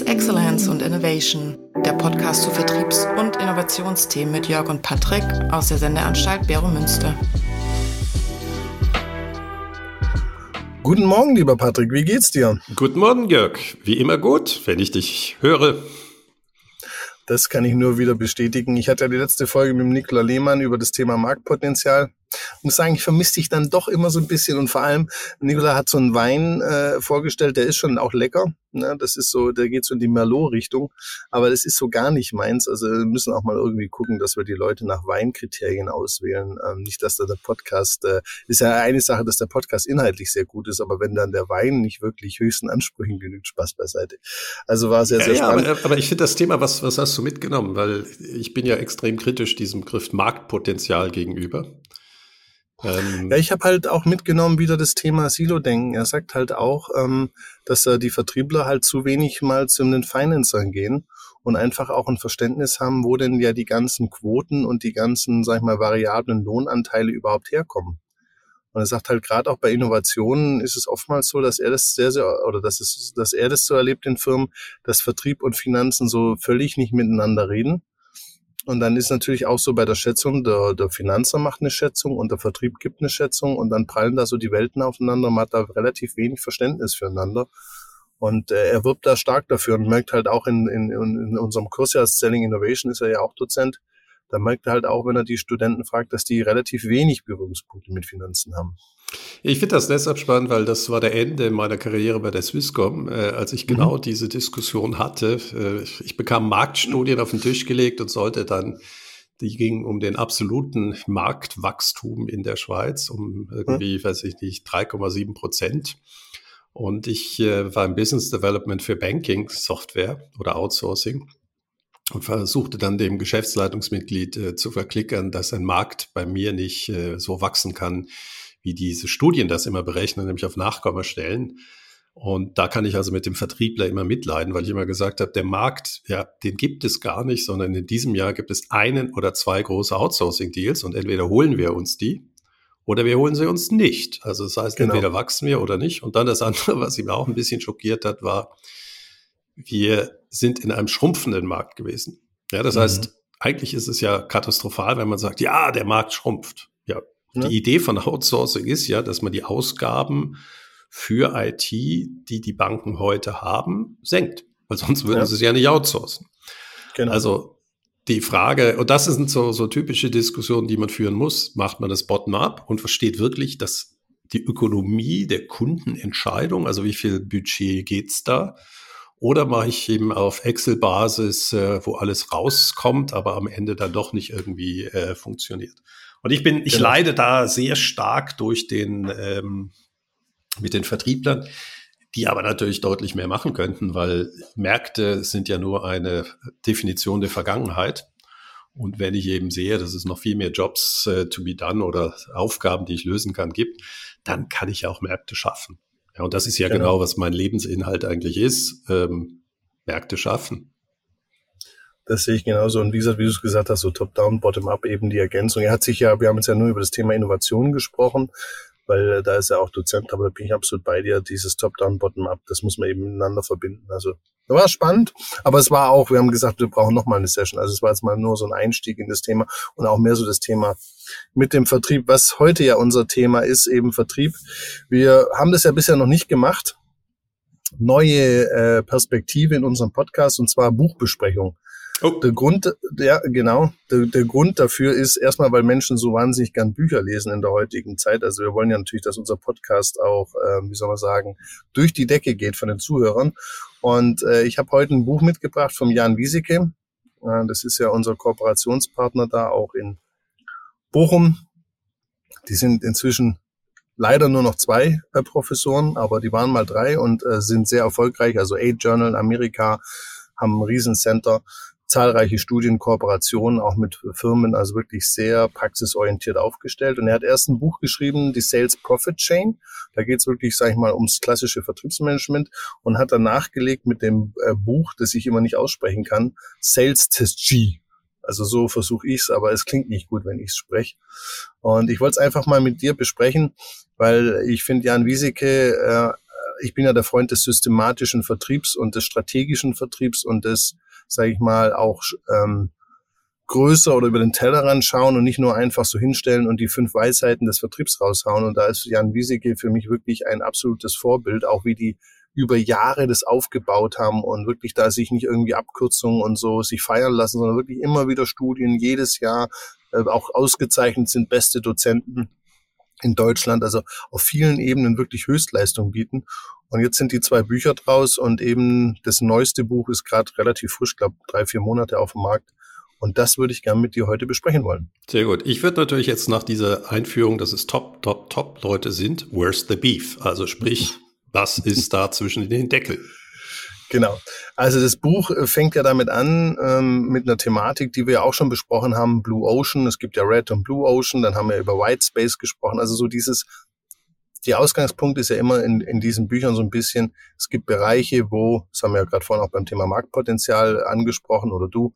Sales Excellence und Innovation, der Podcast zu Vertriebs- und Innovationsthemen mit Jörg und Patrick aus der Sendeanstalt Bero Münster. Guten Morgen, lieber Patrick, wie geht's dir? Guten Morgen, Jörg. Wie immer gut, wenn ich dich höre. Das kann ich nur wieder bestätigen. Ich hatte ja die letzte Folge mit Nikola Lehmann über das Thema Marktpotenzial muss sagen, ich vermisse dich dann doch immer so ein bisschen und vor allem, Nicola hat so einen Wein äh, vorgestellt, der ist schon auch lecker. Ne? Das ist so, der geht so in die Merlot-Richtung, aber das ist so gar nicht meins. Also wir müssen auch mal irgendwie gucken, dass wir die Leute nach Weinkriterien auswählen. Ähm, nicht, dass da der Podcast, äh, ist ja eine Sache, dass der Podcast inhaltlich sehr gut ist, aber wenn dann der Wein nicht wirklich höchsten Ansprüchen genügt, Spaß beiseite. Also war sehr, ja, sehr ja, spannend. Aber, aber ich finde das Thema, was, was hast du mitgenommen? Weil ich bin ja extrem kritisch diesem Begriff Marktpotenzial gegenüber. Ähm, ja, ich habe halt auch mitgenommen wieder das Thema Silo-Denken. Er sagt halt auch, ähm, dass äh, die Vertriebler halt zu wenig mal zu den Financern gehen und einfach auch ein Verständnis haben, wo denn ja die ganzen Quoten und die ganzen, sag ich mal, variablen Lohnanteile überhaupt herkommen. Und er sagt halt gerade auch bei Innovationen ist es oftmals so, dass er das sehr, sehr, oder dass es, dass er das so erlebt in Firmen, dass Vertrieb und Finanzen so völlig nicht miteinander reden und dann ist natürlich auch so bei der Schätzung, der, der Finanzer macht eine Schätzung und der Vertrieb gibt eine Schätzung und dann prallen da so die Welten aufeinander. Man hat da relativ wenig Verständnis füreinander. Und äh, er wirbt da stark dafür und merkt halt auch in, in, in unserem Kurs ja Selling Innovation ist er ja auch Dozent. Da merkt er halt auch, wenn er die Studenten fragt, dass die relativ wenig Berührungspunkte mit Finanzen haben. Ich finde das deshalb spannend, weil das war der Ende meiner Karriere bei der Swisscom, äh, als ich genau mhm. diese Diskussion hatte. Äh, ich bekam Marktstudien auf den Tisch gelegt und sollte dann, die gingen um den absoluten Marktwachstum in der Schweiz, um irgendwie, mhm. weiß ich nicht, 3,7 Prozent. Und ich äh, war im Business Development für Banking Software oder Outsourcing und versuchte dann dem Geschäftsleitungsmitglied äh, zu verklickern, dass ein Markt bei mir nicht äh, so wachsen kann, wie diese Studien das immer berechnen, nämlich auf Nachkommastellen. Und da kann ich also mit dem Vertriebler immer mitleiden, weil ich immer gesagt habe, der Markt, ja, den gibt es gar nicht, sondern in diesem Jahr gibt es einen oder zwei große Outsourcing-Deals und entweder holen wir uns die oder wir holen sie uns nicht. Also das heißt, genau. entweder wachsen wir oder nicht. Und dann das andere, was ihn auch ein bisschen schockiert hat, war, wir sind in einem schrumpfenden Markt gewesen. Ja, das mhm. heißt, eigentlich ist es ja katastrophal, wenn man sagt, ja, der Markt schrumpft. Ja, Ne? Die Idee von Outsourcing ist ja, dass man die Ausgaben für IT, die die Banken heute haben, senkt. Weil sonst würden ja. sie es ja nicht outsourcen. Genau. Also die Frage, und das sind so, so typische Diskussionen, die man führen muss, macht man das bottom-up und versteht wirklich, dass die Ökonomie der Kundenentscheidung, also wie viel Budget geht's da, oder mache ich eben auf Excel-Basis, äh, wo alles rauskommt, aber am Ende dann doch nicht irgendwie äh, funktioniert. Und ich bin, ich genau. leide da sehr stark durch den, ähm, mit den Vertrieblern, die aber natürlich deutlich mehr machen könnten, weil Märkte sind ja nur eine Definition der Vergangenheit. Und wenn ich eben sehe, dass es noch viel mehr Jobs äh, to be done oder Aufgaben, die ich lösen kann, gibt, dann kann ich auch Märkte schaffen. Ja, und das ist ja genau, genau was mein Lebensinhalt eigentlich ist. Ähm, Märkte schaffen. Das sehe ich genauso. Und wie gesagt, wie du es gesagt hast, so top-down, bottom-up eben die Ergänzung. Er hat sich ja, wir haben jetzt ja nur über das Thema Innovation gesprochen, weil äh, da ist er auch Dozent, aber da bin ich absolut bei dir. Dieses top-down, bottom-up, das muss man eben miteinander verbinden. Also, da war spannend, aber es war auch, wir haben gesagt, wir brauchen nochmal eine Session. Also es war jetzt mal nur so ein Einstieg in das Thema und auch mehr so das Thema mit dem Vertrieb, was heute ja unser Thema ist, eben Vertrieb. Wir haben das ja bisher noch nicht gemacht. Neue äh, Perspektive in unserem Podcast und zwar Buchbesprechung. Oh. Der Grund, ja, genau. Der, der Grund dafür ist erstmal, weil Menschen so wahnsinnig gern Bücher lesen in der heutigen Zeit. Also wir wollen ja natürlich, dass unser Podcast auch, äh, wie soll man sagen, durch die Decke geht von den Zuhörern. Und äh, ich habe heute ein Buch mitgebracht vom Jan Wieseke. Äh, das ist ja unser Kooperationspartner da auch in Bochum. Die sind inzwischen leider nur noch zwei äh, Professoren, aber die waren mal drei und äh, sind sehr erfolgreich. Also A-Journal in Amerika haben ein Riesencenter zahlreiche Studienkooperationen auch mit Firmen, also wirklich sehr praxisorientiert aufgestellt. Und er hat erst ein Buch geschrieben, die Sales Profit Chain. Da geht es wirklich, sage ich mal, ums klassische Vertriebsmanagement und hat dann nachgelegt mit dem äh, Buch, das ich immer nicht aussprechen kann, Sales Test G. Also so versuche ich es, aber es klingt nicht gut, wenn ich es spreche. Und ich wollte es einfach mal mit dir besprechen, weil ich finde, Jan Wieseke äh, ich bin ja der Freund des systematischen Vertriebs und des strategischen Vertriebs und des, sage ich mal, auch ähm, größer oder über den Tellerrand schauen und nicht nur einfach so hinstellen und die fünf Weisheiten des Vertriebs raushauen. Und da ist Jan Wieseke für mich wirklich ein absolutes Vorbild, auch wie die über Jahre das aufgebaut haben und wirklich da sich nicht irgendwie Abkürzungen und so sich feiern lassen, sondern wirklich immer wieder Studien jedes Jahr äh, auch ausgezeichnet sind, beste Dozenten in Deutschland, also auf vielen Ebenen wirklich Höchstleistung bieten. Und jetzt sind die zwei Bücher draus und eben das neueste Buch ist gerade relativ frisch, glaube drei, vier Monate auf dem Markt. Und das würde ich gerne mit dir heute besprechen wollen. Sehr gut. Ich würde natürlich jetzt nach dieser Einführung, dass es Top, Top, Top Leute sind, where's the beef? Also sprich, was ist da zwischen den Deckeln? Genau. Also das Buch äh, fängt ja damit an, ähm, mit einer Thematik, die wir ja auch schon besprochen haben, Blue Ocean. Es gibt ja Red und Blue Ocean, dann haben wir über White Space gesprochen. Also so dieses, die Ausgangspunkt ist ja immer in, in diesen Büchern so ein bisschen, es gibt Bereiche, wo, das haben wir ja gerade vorhin auch beim Thema Marktpotenzial angesprochen oder du,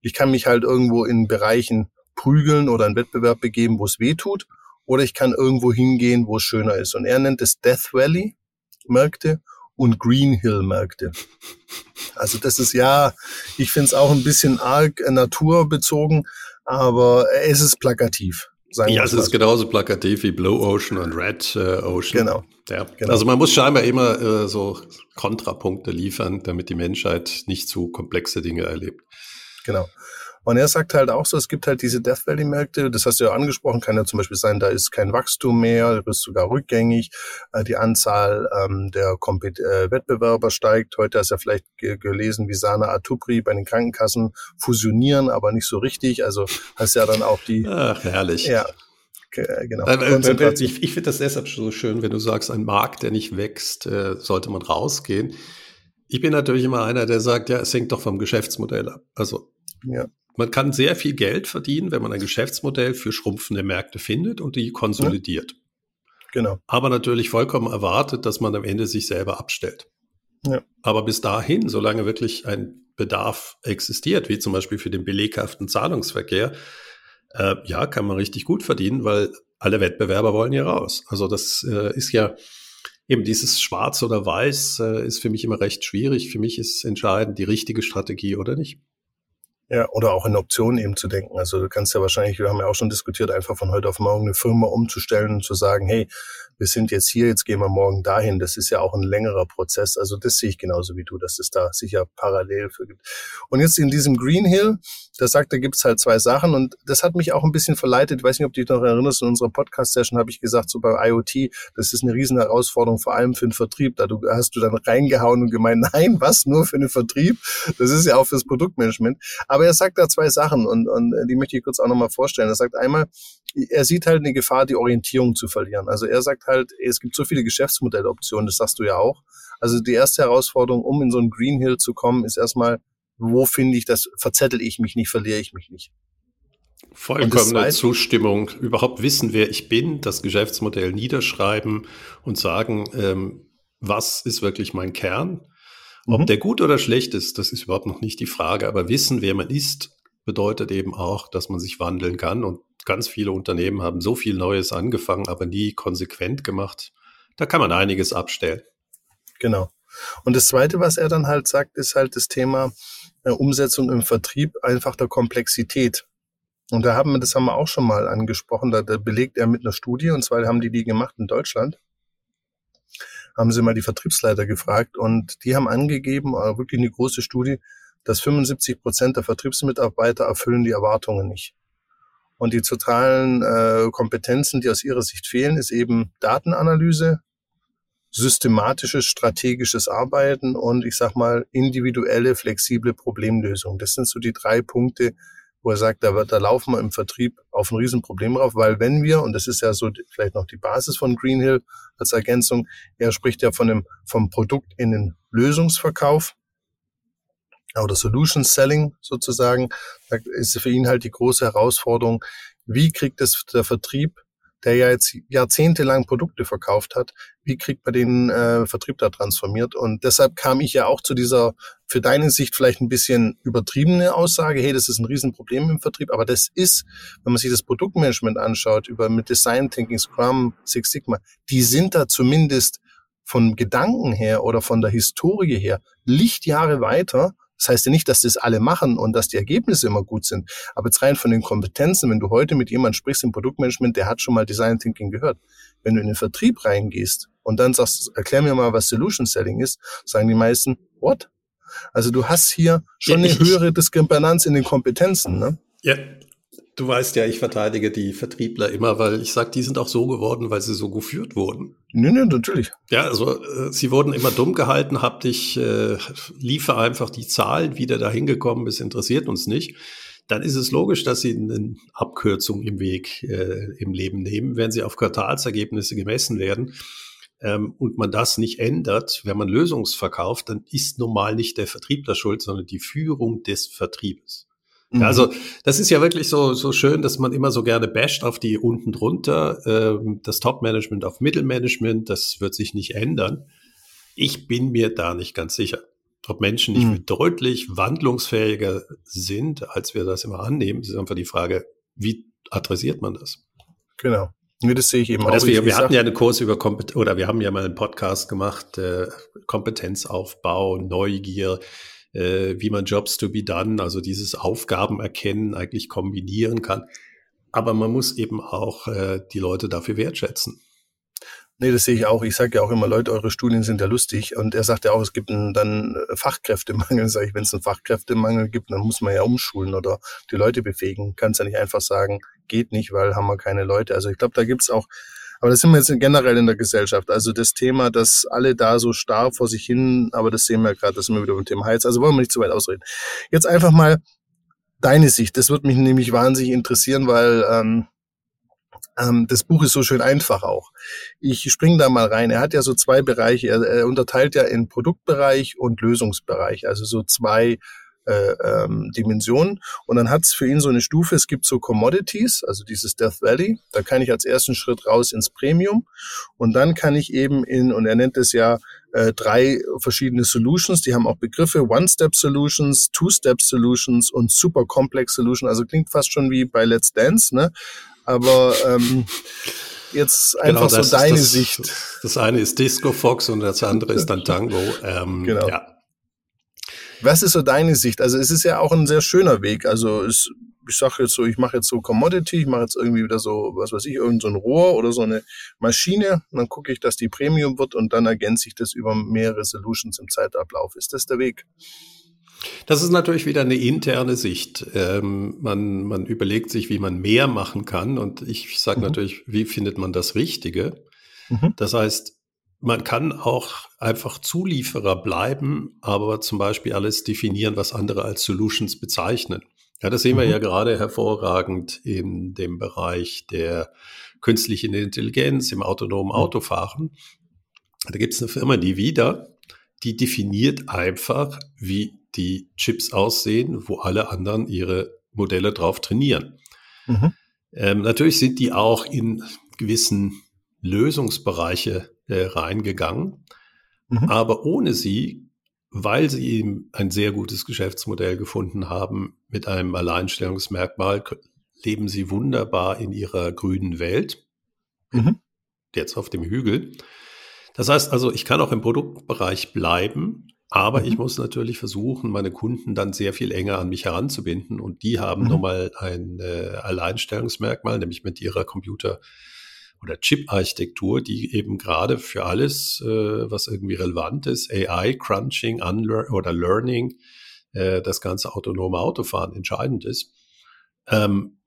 ich kann mich halt irgendwo in Bereichen prügeln oder einen Wettbewerb begeben, wo es weh tut, oder ich kann irgendwo hingehen, wo es schöner ist. Und er nennt es Death Valley Märkte und Green Hill Märkte. Also das ist ja, ich finde es auch ein bisschen arg naturbezogen, aber es ist plakativ. ja, es ist genauso plakativ wie Blue Ocean und Red äh, Ocean. Genau. Ja. genau. Also man muss scheinbar immer äh, so Kontrapunkte liefern, damit die Menschheit nicht zu komplexe Dinge erlebt. Genau. Und er sagt halt auch so, es gibt halt diese Death Valley Märkte, das hast du ja angesprochen, kann ja zum Beispiel sein, da ist kein Wachstum mehr, du bist sogar rückgängig, äh, die Anzahl ähm, der Kompet äh, Wettbewerber steigt. Heute hast du ja vielleicht gelesen, wie Sana Atupri bei den Krankenkassen fusionieren, aber nicht so richtig. Also hast ja dann auch die. Ach, herrlich. Ja, genau. Ich, ich finde das deshalb so schön, wenn du sagst, ein Markt, der nicht wächst, äh, sollte man rausgehen. Ich bin natürlich immer einer, der sagt, ja, es hängt doch vom Geschäftsmodell ab. Also ja. Man kann sehr viel Geld verdienen, wenn man ein Geschäftsmodell für schrumpfende Märkte findet und die konsolidiert. Ja. Genau. Aber natürlich vollkommen erwartet, dass man am Ende sich selber abstellt. Ja. Aber bis dahin, solange wirklich ein Bedarf existiert, wie zum Beispiel für den beleghaften Zahlungsverkehr, äh, ja, kann man richtig gut verdienen, weil alle Wettbewerber wollen hier raus. Also das äh, ist ja eben dieses Schwarz oder Weiß äh, ist für mich immer recht schwierig. Für mich ist entscheidend die richtige Strategie oder nicht. Ja, oder auch in Optionen eben zu denken. Also du kannst ja wahrscheinlich, wir haben ja auch schon diskutiert, einfach von heute auf morgen eine Firma umzustellen und zu sagen, hey, wir sind jetzt hier, jetzt gehen wir morgen dahin. Das ist ja auch ein längerer Prozess. Also das sehe ich genauso wie du, dass es da sicher parallel für gibt. Und jetzt in diesem Green Hill, da sagt, da gibt's halt zwei Sachen und das hat mich auch ein bisschen verleitet. Ich weiß nicht, ob du dich noch erinnerst, in unserer Podcast-Session habe ich gesagt, so bei IoT, das ist eine riesen Herausforderung, vor allem für den Vertrieb. Da hast du dann reingehauen und gemeint, nein, was, nur für den Vertrieb? Das ist ja auch fürs Produktmanagement. Aber er sagt da zwei Sachen und, und die möchte ich kurz auch nochmal vorstellen. Er sagt einmal, er sieht halt eine Gefahr, die Orientierung zu verlieren. Also er sagt halt, es gibt so viele Geschäftsmodelloptionen, das sagst du ja auch. Also die erste Herausforderung, um in so einen Green Hill zu kommen, ist erstmal, wo finde ich das, verzettel ich mich nicht, verliere ich mich nicht. Vollkommene Zustimmung, überhaupt wissen, wer ich bin, das Geschäftsmodell niederschreiben und sagen, ähm, was ist wirklich mein Kern. Ob mhm. der gut oder schlecht ist, das ist überhaupt noch nicht die Frage, aber wissen, wer man ist, bedeutet eben auch, dass man sich wandeln kann und ganz viele Unternehmen haben so viel Neues angefangen, aber nie konsequent gemacht. Da kann man einiges abstellen. Genau. Und das Zweite, was er dann halt sagt, ist halt das Thema Umsetzung im Vertrieb einfach der Komplexität. Und da haben wir, das haben wir auch schon mal angesprochen, da, da belegt er mit einer Studie, und zwar haben die die gemacht in Deutschland, haben sie mal die Vertriebsleiter gefragt und die haben angegeben, äh, wirklich eine große Studie, dass 75 Prozent der Vertriebsmitarbeiter erfüllen die Erwartungen nicht. Und die totalen äh, Kompetenzen, die aus ihrer Sicht fehlen, ist eben Datenanalyse, systematisches, strategisches Arbeiten und ich sag mal individuelle, flexible Problemlösung. Das sind so die drei Punkte, wo er sagt, da, da laufen wir im Vertrieb auf ein Riesenproblem drauf, weil wenn wir, und das ist ja so vielleicht noch die Basis von Greenhill als Ergänzung, er spricht ja von dem, vom Produkt in den Lösungsverkauf, oder Solution Selling sozusagen, da ist für ihn halt die große Herausforderung, wie kriegt es der Vertrieb, der ja jetzt jahrzehntelang Produkte verkauft hat, wie kriegt man den äh, Vertrieb da transformiert? Und deshalb kam ich ja auch zu dieser, für deine Sicht vielleicht ein bisschen übertriebene Aussage, hey, das ist ein Riesenproblem im Vertrieb, aber das ist, wenn man sich das Produktmanagement anschaut, über mit Design Thinking, Scrum, Six Sigma, die sind da zumindest von Gedanken her oder von der Historie her Lichtjahre weiter. Das heißt ja nicht, dass das alle machen und dass die Ergebnisse immer gut sind. Aber jetzt rein von den Kompetenzen, wenn du heute mit jemandem sprichst im Produktmanagement, der hat schon mal Design Thinking gehört. Wenn du in den Vertrieb reingehst und dann sagst, erklär mir mal, was Solution Selling ist, sagen die meisten, what? Also du hast hier schon ja, eine höhere Diskrepanz in den Kompetenzen, ne? Ja, Du weißt ja, ich verteidige die Vertriebler immer, weil ich sage, die sind auch so geworden, weil sie so geführt wurden. Nee, nee, natürlich. Ja, also äh, sie wurden immer dumm gehalten, hab dich, äh, liefer einfach die Zahlen, wie der da hingekommen ist, interessiert uns nicht. Dann ist es logisch, dass sie eine Abkürzung im Weg äh, im Leben nehmen, wenn sie auf Quartalsergebnisse gemessen werden ähm, und man das nicht ändert, wenn man Lösungsverkauft, dann ist normal nicht der Vertriebler schuld, sondern die Führung des Vertriebes. Mhm. Also das ist ja wirklich so, so schön, dass man immer so gerne basht auf die unten drunter, ähm, das Top-Management auf Mittelmanagement, das wird sich nicht ändern. Ich bin mir da nicht ganz sicher, ob Menschen nicht mhm. deutlich wandlungsfähiger sind, als wir das immer annehmen. Es ist einfach die Frage, wie adressiert man das? Genau. Nee, das sehe ich eben auch. Wir, wir hatten ja einen Kurs über Kompetenz, oder wir haben ja mal einen Podcast gemacht, äh, Kompetenzaufbau, Neugier, äh, wie man Jobs to be done, also dieses Aufgaben erkennen, eigentlich kombinieren kann. Aber man muss eben auch äh, die Leute dafür wertschätzen. Nee, das sehe ich auch. Ich sage ja auch immer, Leute, eure Studien sind ja lustig. Und er sagt ja auch, es gibt einen, dann äh, Fachkräftemangel. Sag ich, wenn es einen Fachkräftemangel gibt, dann muss man ja umschulen oder die Leute befähigen. Kannst ja nicht einfach sagen, geht nicht, weil haben wir keine Leute. Also ich glaube, da gibt's auch aber das sind wir jetzt generell in der Gesellschaft. Also das Thema, dass alle da so starr vor sich hin, aber das sehen wir gerade, das sind wir wieder beim Thema Heiz. Also wollen wir nicht zu weit ausreden. Jetzt einfach mal deine Sicht. Das wird mich nämlich wahnsinnig interessieren, weil ähm, ähm, das Buch ist so schön einfach auch. Ich springe da mal rein. Er hat ja so zwei Bereiche. Er, er unterteilt ja in Produktbereich und Lösungsbereich. Also so zwei äh, ähm, Dimensionen. Und dann hat es für ihn so eine Stufe, es gibt so Commodities, also dieses Death Valley, da kann ich als ersten Schritt raus ins Premium und dann kann ich eben in, und er nennt es ja äh, drei verschiedene Solutions, die haben auch Begriffe, One-Step-Solutions, Two-Step-Solutions und Super Complex Solution, also klingt fast schon wie bei Let's Dance, ne? Aber ähm, jetzt genau, einfach genau, so deine das, Sicht. Das eine ist Disco Fox und das andere ist dann Tango. Ähm, genau. Ja. Was ist so deine Sicht? Also es ist ja auch ein sehr schöner Weg. Also es, ich sage jetzt so, ich mache jetzt so Commodity, ich mache jetzt irgendwie wieder so, was weiß ich, irgend so ein Rohr oder so eine Maschine. Und dann gucke ich, dass die Premium wird und dann ergänze ich das über mehrere Solutions im Zeitablauf. Ist das der Weg? Das ist natürlich wieder eine interne Sicht. Ähm, man, man überlegt sich, wie man mehr machen kann. Und ich sage mhm. natürlich, wie findet man das Richtige? Mhm. Das heißt, man kann auch einfach Zulieferer bleiben, aber zum Beispiel alles definieren, was andere als Solutions bezeichnen. Ja, das sehen mhm. wir ja gerade hervorragend in dem Bereich der künstlichen Intelligenz, im autonomen Autofahren. Da gibt es eine Firma, die wieder, die definiert einfach, wie die Chips aussehen, wo alle anderen ihre Modelle drauf trainieren. Mhm. Ähm, natürlich sind die auch in gewissen Lösungsbereiche äh, reingegangen. Mhm. Aber ohne sie, weil sie eben ein sehr gutes Geschäftsmodell gefunden haben mit einem Alleinstellungsmerkmal, leben sie wunderbar in ihrer grünen Welt. Mhm. Jetzt auf dem Hügel. Das heißt also, ich kann auch im Produktbereich bleiben, aber mhm. ich muss natürlich versuchen, meine Kunden dann sehr viel enger an mich heranzubinden. Und die haben mhm. nun mal ein äh, Alleinstellungsmerkmal, nämlich mit ihrer Computer- oder Chip-Architektur, die eben gerade für alles, äh, was irgendwie relevant ist, AI, Crunching Unlear oder Learning, äh, das ganze autonome Autofahren entscheidend ist. Ähm,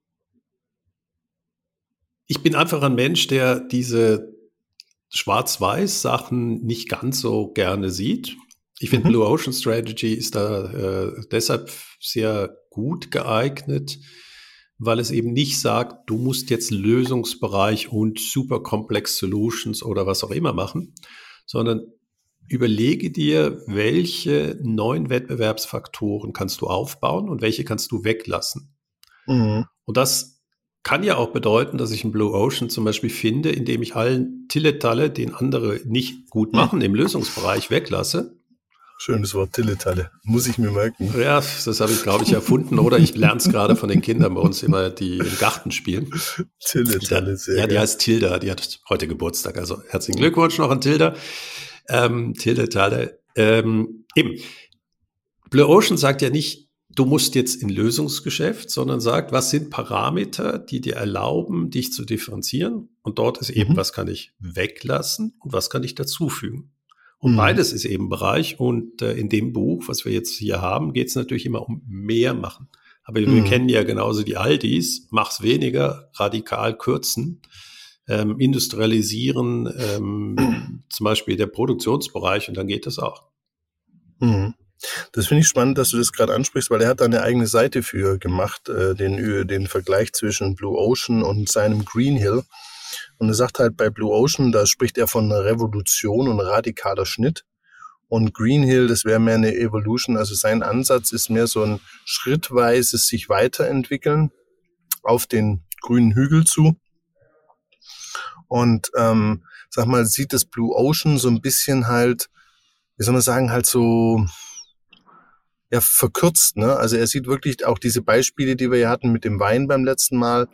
ich bin einfach ein Mensch, der diese Schwarz-Weiß-Sachen nicht ganz so gerne sieht. Ich finde, mhm. Blue Ocean Strategy ist da äh, deshalb sehr gut geeignet, weil es eben nicht sagt, du musst jetzt Lösungsbereich und super complex Solutions oder was auch immer machen, sondern überlege dir, welche neuen Wettbewerbsfaktoren kannst du aufbauen und welche kannst du weglassen. Mhm. Und das kann ja auch bedeuten, dass ich einen Blue Ocean zum Beispiel finde, indem ich allen Tilletalle, den andere nicht gut machen, im Lösungsbereich weglasse Schönes Wort, Tilletalle. Muss ich mir merken. Ja, das habe ich, glaube ich, erfunden. Oder ich lerne es gerade von den Kindern bei uns immer, die im Garten spielen. Tilletalle, sehr Ja, die heißt Tilda. Die hat heute Geburtstag. Also herzlichen Glückwunsch noch an Tilda. Ähm, Tilde Tale. Ähm, eben. Blue Ocean sagt ja nicht, du musst jetzt in Lösungsgeschäft, sondern sagt, was sind Parameter, die dir erlauben, dich zu differenzieren? Und dort ist eben, mhm. was kann ich weglassen und was kann ich dazufügen? Und mhm. beides ist eben Bereich. Und äh, in dem Buch, was wir jetzt hier haben, geht es natürlich immer um mehr machen. Aber mhm. wir kennen ja genauso die Aldis, mach's weniger, radikal kürzen, ähm, industrialisieren, ähm, zum Beispiel der Produktionsbereich und dann geht das auch. Mhm. Das finde ich spannend, dass du das gerade ansprichst, weil er hat da eine eigene Seite für gemacht, äh, den, den Vergleich zwischen Blue Ocean und seinem Green Hill. Und er sagt halt bei Blue Ocean, da spricht er von einer Revolution und radikaler Schnitt. Und Green Hill, das wäre mehr eine Evolution. Also sein Ansatz ist mehr so ein schrittweises sich weiterentwickeln auf den grünen Hügel zu. Und ähm, sag mal, sieht das Blue Ocean so ein bisschen halt, wie soll man sagen, halt so ja verkürzt. Ne? Also er sieht wirklich auch diese Beispiele, die wir ja hatten mit dem Wein beim letzten Mal.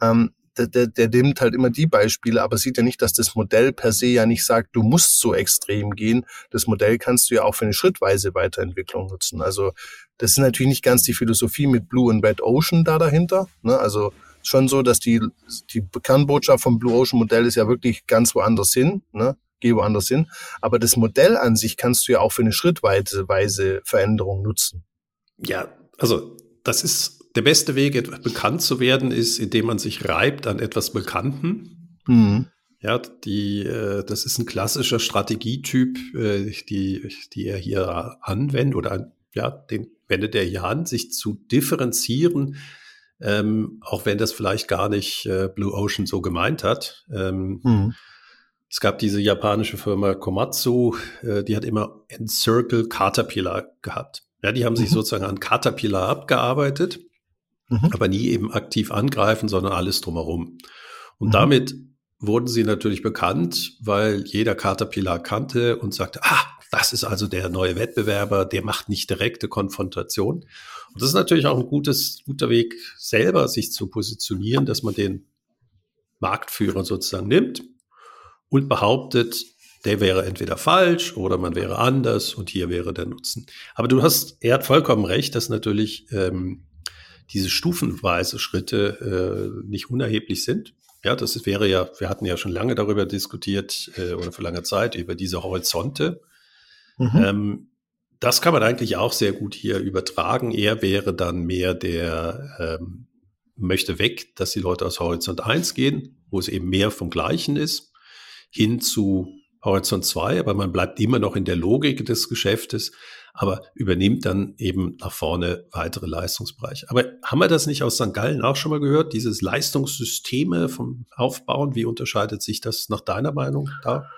Ähm, der, der, der nimmt halt immer die Beispiele, aber sieht ja nicht, dass das Modell per se ja nicht sagt, du musst so extrem gehen. Das Modell kannst du ja auch für eine schrittweise Weiterentwicklung nutzen. Also das ist natürlich nicht ganz die Philosophie mit Blue und Red Ocean da dahinter. Ne? Also schon so, dass die, die Kernbotschaft vom Blue Ocean Modell ist ja wirklich ganz woanders hin. Ne? geh woanders hin. Aber das Modell an sich kannst du ja auch für eine schrittweise Veränderung nutzen. Ja, also das ist der beste Weg, bekannt zu werden, ist, indem man sich reibt an etwas Bekannten. Mhm. Ja, die, äh, das ist ein klassischer Strategietyp, äh, die, die er hier anwendet oder ja, den wendet er hier an, sich zu differenzieren, ähm, auch wenn das vielleicht gar nicht äh, Blue Ocean so gemeint hat. Ähm, mhm. Es gab diese japanische Firma Komatsu, äh, die hat immer Encircle Caterpillar gehabt. Ja, die haben mhm. sich sozusagen an Caterpillar abgearbeitet, mhm. aber nie eben aktiv angreifen, sondern alles drumherum. Und mhm. damit wurden sie natürlich bekannt, weil jeder Caterpillar kannte und sagte, ah, das ist also der neue Wettbewerber, der macht nicht direkte Konfrontation. Und das ist natürlich auch ein gutes, guter Weg, selber sich zu positionieren, dass man den Marktführer sozusagen nimmt und behauptet, der wäre entweder falsch oder man wäre anders und hier wäre der Nutzen. Aber du hast, er hat vollkommen recht, dass natürlich ähm, diese stufenweise Schritte äh, nicht unerheblich sind. Ja, das wäre ja, wir hatten ja schon lange darüber diskutiert äh, oder für lange Zeit über diese Horizonte. Mhm. Ähm, das kann man eigentlich auch sehr gut hier übertragen. Er wäre dann mehr der ähm, möchte weg, dass die Leute aus Horizont 1 gehen, wo es eben mehr vom Gleichen ist hin zu Horizont 2, aber man bleibt immer noch in der Logik des Geschäftes, aber übernimmt dann eben nach vorne weitere Leistungsbereiche. Aber haben wir das nicht aus St. Gallen auch schon mal gehört, dieses Leistungssysteme vom Aufbauen? Wie unterscheidet sich das nach deiner Meinung da?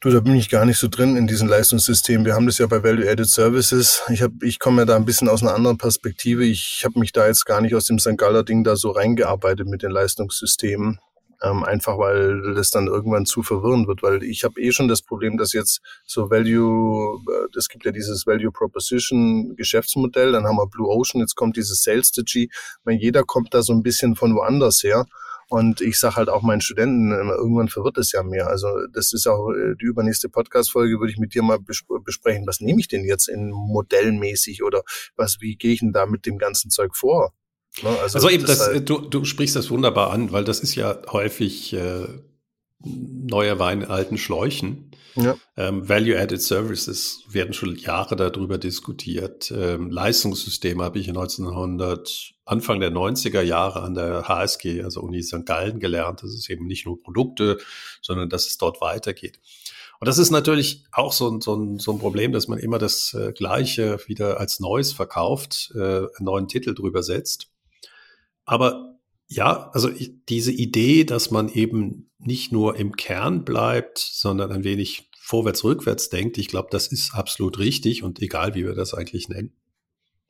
Du, da bin ich gar nicht so drin in diesem Leistungssystem. Wir haben das ja bei Value-Added Services. Ich, hab, ich komme ja da ein bisschen aus einer anderen Perspektive. Ich habe mich da jetzt gar nicht aus dem St. Galler Ding da so reingearbeitet mit den Leistungssystemen. Ähm, einfach weil das dann irgendwann zu verwirrend wird, weil ich habe eh schon das Problem, dass jetzt so Value, es äh, gibt ja dieses Value Proposition Geschäftsmodell, dann haben wir Blue Ocean, jetzt kommt dieses Sales Strategy, meine, jeder kommt da so ein bisschen von woanders her. Und ich sage halt auch meinen Studenten, irgendwann verwirrt es ja mehr. Also das ist auch äh, die übernächste Podcast-Folge, würde ich mit dir mal besprechen. Was nehme ich denn jetzt in modellmäßig oder was, wie gehe ich denn da mit dem ganzen Zeug vor? Ne? Also, also, eben, das, halt du, du sprichst das wunderbar an, weil das ist ja häufig äh, neuer Wein in alten Schläuchen. Ja. Ähm, Value-Added Services werden schon Jahre darüber diskutiert. Ähm, Leistungssysteme habe ich in 1900, Anfang der 90er Jahre an der HSG, also Uni St. Gallen, gelernt. Das ist eben nicht nur Produkte, sondern dass es dort weitergeht. Und das ist natürlich auch so ein, so ein, so ein Problem, dass man immer das äh, Gleiche wieder als Neues verkauft, äh, einen neuen Titel drüber setzt. Aber ja, also diese Idee, dass man eben nicht nur im Kern bleibt, sondern ein wenig vorwärts, rückwärts denkt, ich glaube, das ist absolut richtig und egal, wie wir das eigentlich nennen.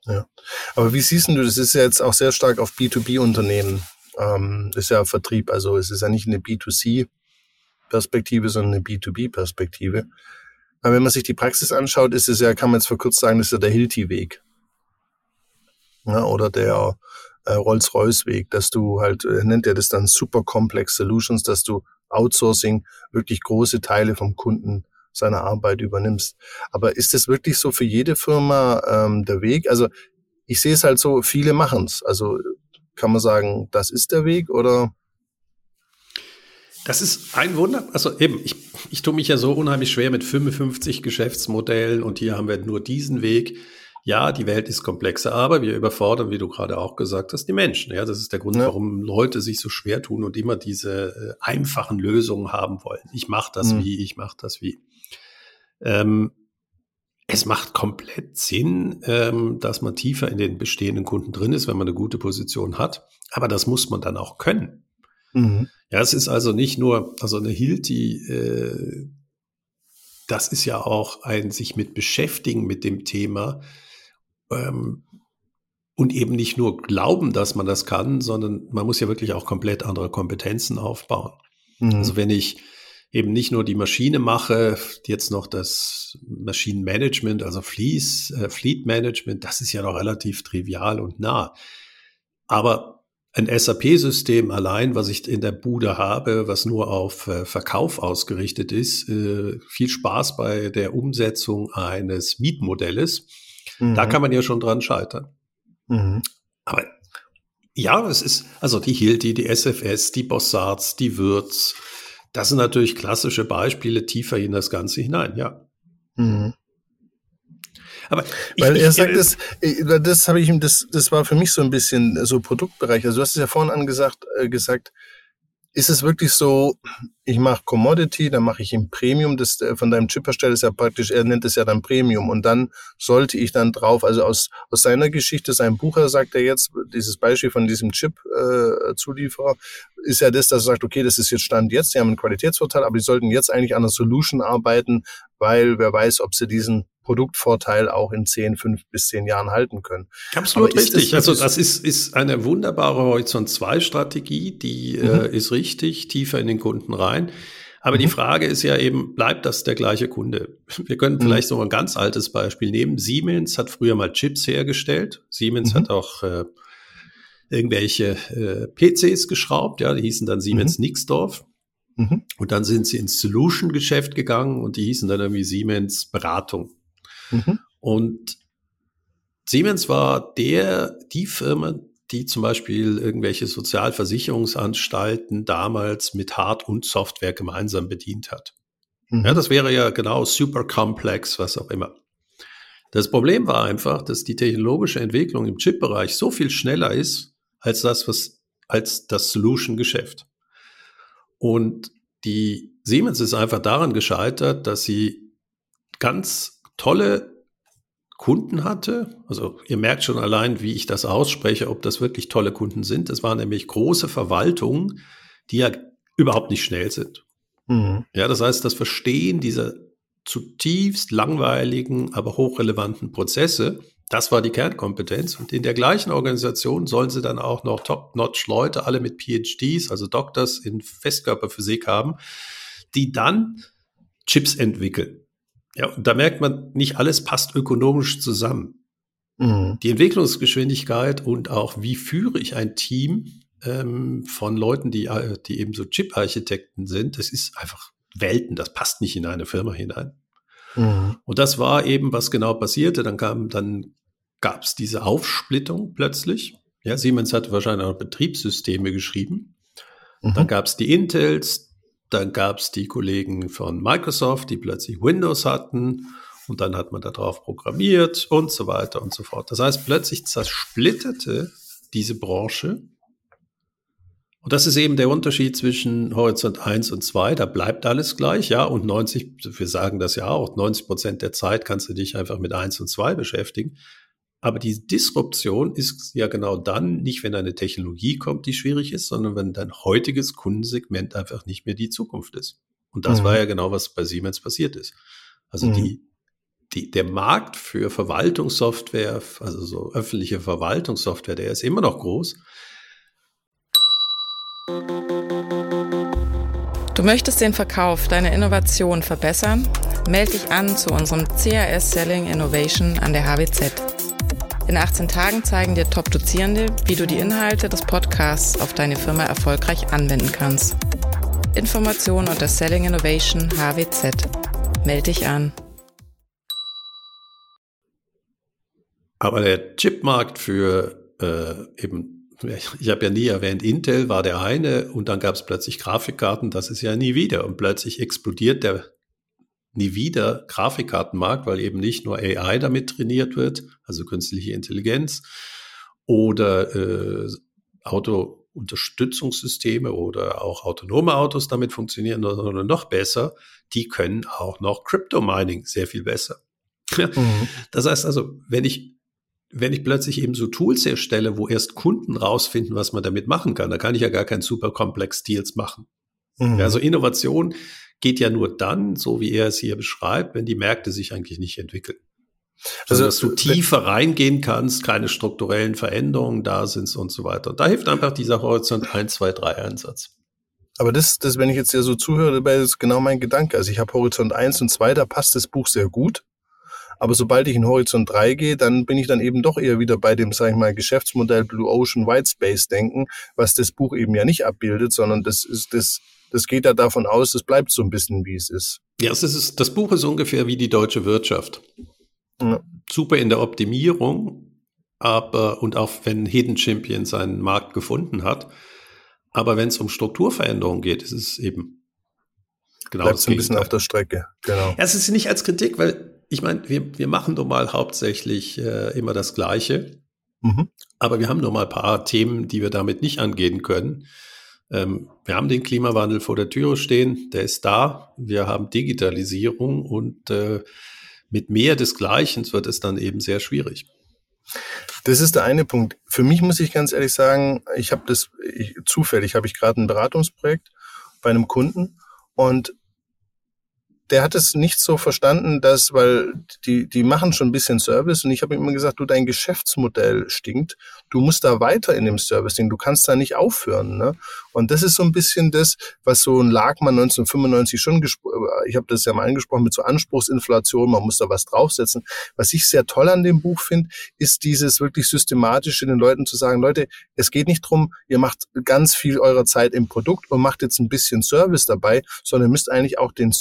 Ja, aber wie siehst du, das ist ja jetzt auch sehr stark auf B2B-Unternehmen, ähm, ist ja Vertrieb, also es ist ja nicht eine B2C-Perspektive, sondern eine B2B-Perspektive. Aber wenn man sich die Praxis anschaut, ist es ja, kann man jetzt verkürzt sagen, das ist ja der Hilti-Weg. Ja, oder der äh, Rolls-Royce-Weg, dass du halt, äh, nennt er das dann Super Complex Solutions, dass du Outsourcing wirklich große Teile vom Kunden seine Arbeit übernimmst. Aber ist es wirklich so für jede Firma ähm, der Weg? Also ich sehe es halt so, viele machen es. Also kann man sagen, das ist der Weg oder? Das ist ein Wunder. Also eben, ich, ich tue mich ja so unheimlich schwer mit 55 Geschäftsmodellen und hier haben wir nur diesen Weg. Ja, die Welt ist komplexer, aber wir überfordern, wie du gerade auch gesagt hast, die Menschen. Ja, das ist der Grund, ja. warum Leute sich so schwer tun und immer diese äh, einfachen Lösungen haben wollen. Ich mache das mhm. wie, ich mache das wie. Ähm, es macht komplett Sinn, ähm, dass man tiefer in den bestehenden Kunden drin ist, wenn man eine gute Position hat. Aber das muss man dann auch können. Mhm. Ja, es ist also nicht nur, also eine Hilti, äh, das ist ja auch ein sich mit beschäftigen mit dem Thema ähm, und eben nicht nur glauben, dass man das kann, sondern man muss ja wirklich auch komplett andere Kompetenzen aufbauen. Mhm. Also wenn ich eben nicht nur die Maschine mache, jetzt noch das Maschinenmanagement, also Fleece, äh, Fleet Management, das ist ja noch relativ trivial und nah. Aber ein SAP-System allein, was ich in der Bude habe, was nur auf äh, Verkauf ausgerichtet ist, äh, viel Spaß bei der Umsetzung eines Mietmodells. Mhm. Da kann man ja schon dran scheitern. Mhm. Aber ja, es ist, also die Hilti, die SFS, die Bossards, die Würz, das sind natürlich klassische Beispiele tiefer in das Ganze hinein, ja. Mhm. Aber ich, Weil er ich, sagt, das, äh, das habe ich ihm, das, das war für mich so ein bisschen so Produktbereich. Also du hast es ja vorhin angesagt, äh, gesagt, ist es wirklich so, ich mache Commodity, dann mache ich im Premium, das äh, von deinem Chiphersteller ist ja praktisch, er nennt es ja dann Premium und dann sollte ich dann drauf, also aus, aus seiner Geschichte, sein Bucher sagt er jetzt, dieses Beispiel von diesem Chip-Zulieferer, äh, ist ja das, dass er sagt, okay, das ist jetzt Stand jetzt, die haben einen Qualitätsvorteil, aber die sollten jetzt eigentlich an einer Solution arbeiten, weil wer weiß, ob sie diesen Produktvorteil auch in 10, 5 bis 10 Jahren halten können. Absolut richtig. Das also das ist, ist eine wunderbare Horizont 2 Strategie, die mhm. äh, ist richtig, tiefer in den Kunden rein. Aber mhm. die Frage ist ja eben, bleibt das der gleiche Kunde? Wir können mhm. vielleicht so ein ganz altes Beispiel nehmen. Siemens hat früher mal Chips hergestellt. Siemens mhm. hat auch äh, irgendwelche äh, PCs geschraubt, ja, die hießen dann Siemens mhm. Nixdorf. Mhm. Und dann sind sie ins Solution-Geschäft gegangen und die hießen dann irgendwie Siemens Beratung. Und Siemens war der, die Firma, die zum Beispiel irgendwelche Sozialversicherungsanstalten damals mit Hard- und Software gemeinsam bedient hat. Mhm. Ja, das wäre ja genau super komplex, was auch immer. Das Problem war einfach, dass die technologische Entwicklung im Chip-Bereich so viel schneller ist als das, was, als das Solution-Geschäft. Und die Siemens ist einfach daran gescheitert, dass sie ganz tolle Kunden hatte. Also ihr merkt schon allein, wie ich das ausspreche, ob das wirklich tolle Kunden sind. Das waren nämlich große Verwaltungen, die ja überhaupt nicht schnell sind. Mhm. Ja, das heißt, das Verstehen dieser zutiefst langweiligen, aber hochrelevanten Prozesse, das war die Kernkompetenz. Und in der gleichen Organisation sollen sie dann auch noch Top-Notch-Leute, alle mit PhDs, also Doctors in Festkörperphysik haben, die dann Chips entwickeln. Ja, und da merkt man, nicht alles passt ökonomisch zusammen. Mhm. Die Entwicklungsgeschwindigkeit und auch wie führe ich ein Team ähm, von Leuten, die, äh, die eben so Chip-Architekten sind, das ist einfach Welten, das passt nicht in eine Firma hinein. Mhm. Und das war eben, was genau passierte. Dann kam, dann gab es diese Aufsplittung plötzlich. Ja, Siemens hatte wahrscheinlich auch Betriebssysteme geschrieben. Mhm. Dann gab es die Intels, dann gab es die Kollegen von Microsoft, die plötzlich Windows hatten und dann hat man darauf programmiert und so weiter und so fort. Das heißt, plötzlich zersplitterte diese Branche. Und das ist eben der Unterschied zwischen Horizont 1 und 2. Da bleibt alles gleich, ja. Und 90, wir sagen das ja auch, 90 Prozent der Zeit kannst du dich einfach mit 1 und 2 beschäftigen. Aber die Disruption ist ja genau dann nicht, wenn eine Technologie kommt, die schwierig ist, sondern wenn dein heutiges Kundensegment einfach nicht mehr die Zukunft ist. Und das mhm. war ja genau, was bei Siemens passiert ist. Also mhm. die, die, der Markt für Verwaltungssoftware, also so öffentliche Verwaltungssoftware, der ist immer noch groß. Du möchtest den Verkauf deiner Innovation verbessern? Melde dich an zu unserem CAS Selling Innovation an der HWZ. In 18 Tagen zeigen dir Top-Dozierende, wie du die Inhalte des Podcasts auf deine Firma erfolgreich anwenden kannst. Informationen unter Selling Innovation HWZ. Meld dich an. Aber der Chipmarkt für äh, eben, ich habe ja nie erwähnt, Intel war der eine und dann gab es plötzlich Grafikkarten, das ist ja nie wieder. Und plötzlich explodiert der nie wieder Grafikkartenmarkt, weil eben nicht nur AI damit trainiert wird, also künstliche Intelligenz oder äh, Autounterstützungssysteme oder auch autonome Autos damit funktionieren, sondern noch besser, die können auch noch Crypto Mining sehr viel besser. Mhm. Das heißt also, wenn ich wenn ich plötzlich eben so Tools herstelle, wo erst Kunden rausfinden, was man damit machen kann, da kann ich ja gar kein super komplex Deals machen. Mhm. Also Innovation geht ja nur dann, so wie er es hier beschreibt, wenn die Märkte sich eigentlich nicht entwickeln. Also, dass du tiefer reingehen kannst, keine strukturellen Veränderungen da sind und so weiter. Und da hilft einfach dieser Horizont 1, 2, 3 Einsatz. Aber das, das, wenn ich jetzt ja so zuhöre, dabei ist genau mein Gedanke. Also ich habe Horizont 1 und 2, da passt das Buch sehr gut. Aber sobald ich in Horizont 3 gehe, dann bin ich dann eben doch eher wieder bei dem, sag ich mal, Geschäftsmodell Blue Ocean White Space denken, was das Buch eben ja nicht abbildet, sondern das ist das, das geht ja davon aus, es bleibt so ein bisschen, wie es ist. Ja, es ist, das Buch ist ungefähr wie die deutsche Wirtschaft. Ja. Super in der Optimierung, aber, und auch wenn Hidden Champion seinen Markt gefunden hat. Aber wenn es um Strukturveränderungen geht, ist es eben genau Bleibt das ein bisschen auf der Strecke. Genau. Ja, es ist nicht als Kritik, weil ich meine, wir, wir machen nun mal hauptsächlich äh, immer das Gleiche. Mhm. Aber wir haben nun mal ein paar Themen, die wir damit nicht angehen können. Ähm, wir haben den Klimawandel vor der Türe stehen, der ist da. Wir haben Digitalisierung und äh, mit mehr des Gleichen wird es dann eben sehr schwierig. Das ist der eine Punkt. Für mich muss ich ganz ehrlich sagen, ich habe das ich, zufällig habe ich gerade ein Beratungsprojekt bei einem Kunden und der hat es nicht so verstanden, dass, weil die, die machen schon ein bisschen Service und ich habe ihm immer gesagt, du, dein Geschäftsmodell stinkt, du musst da weiter in dem Servicing, du kannst da nicht aufhören. Ne? Und das ist so ein bisschen das, was so ein Lagmann 1995 schon, ich habe das ja mal angesprochen, mit so Anspruchsinflation, man muss da was draufsetzen. Was ich sehr toll an dem Buch finde, ist dieses wirklich systematische, den Leuten zu sagen, Leute, es geht nicht drum, ihr macht ganz viel eurer Zeit im Produkt und macht jetzt ein bisschen Service dabei, sondern ihr müsst eigentlich auch den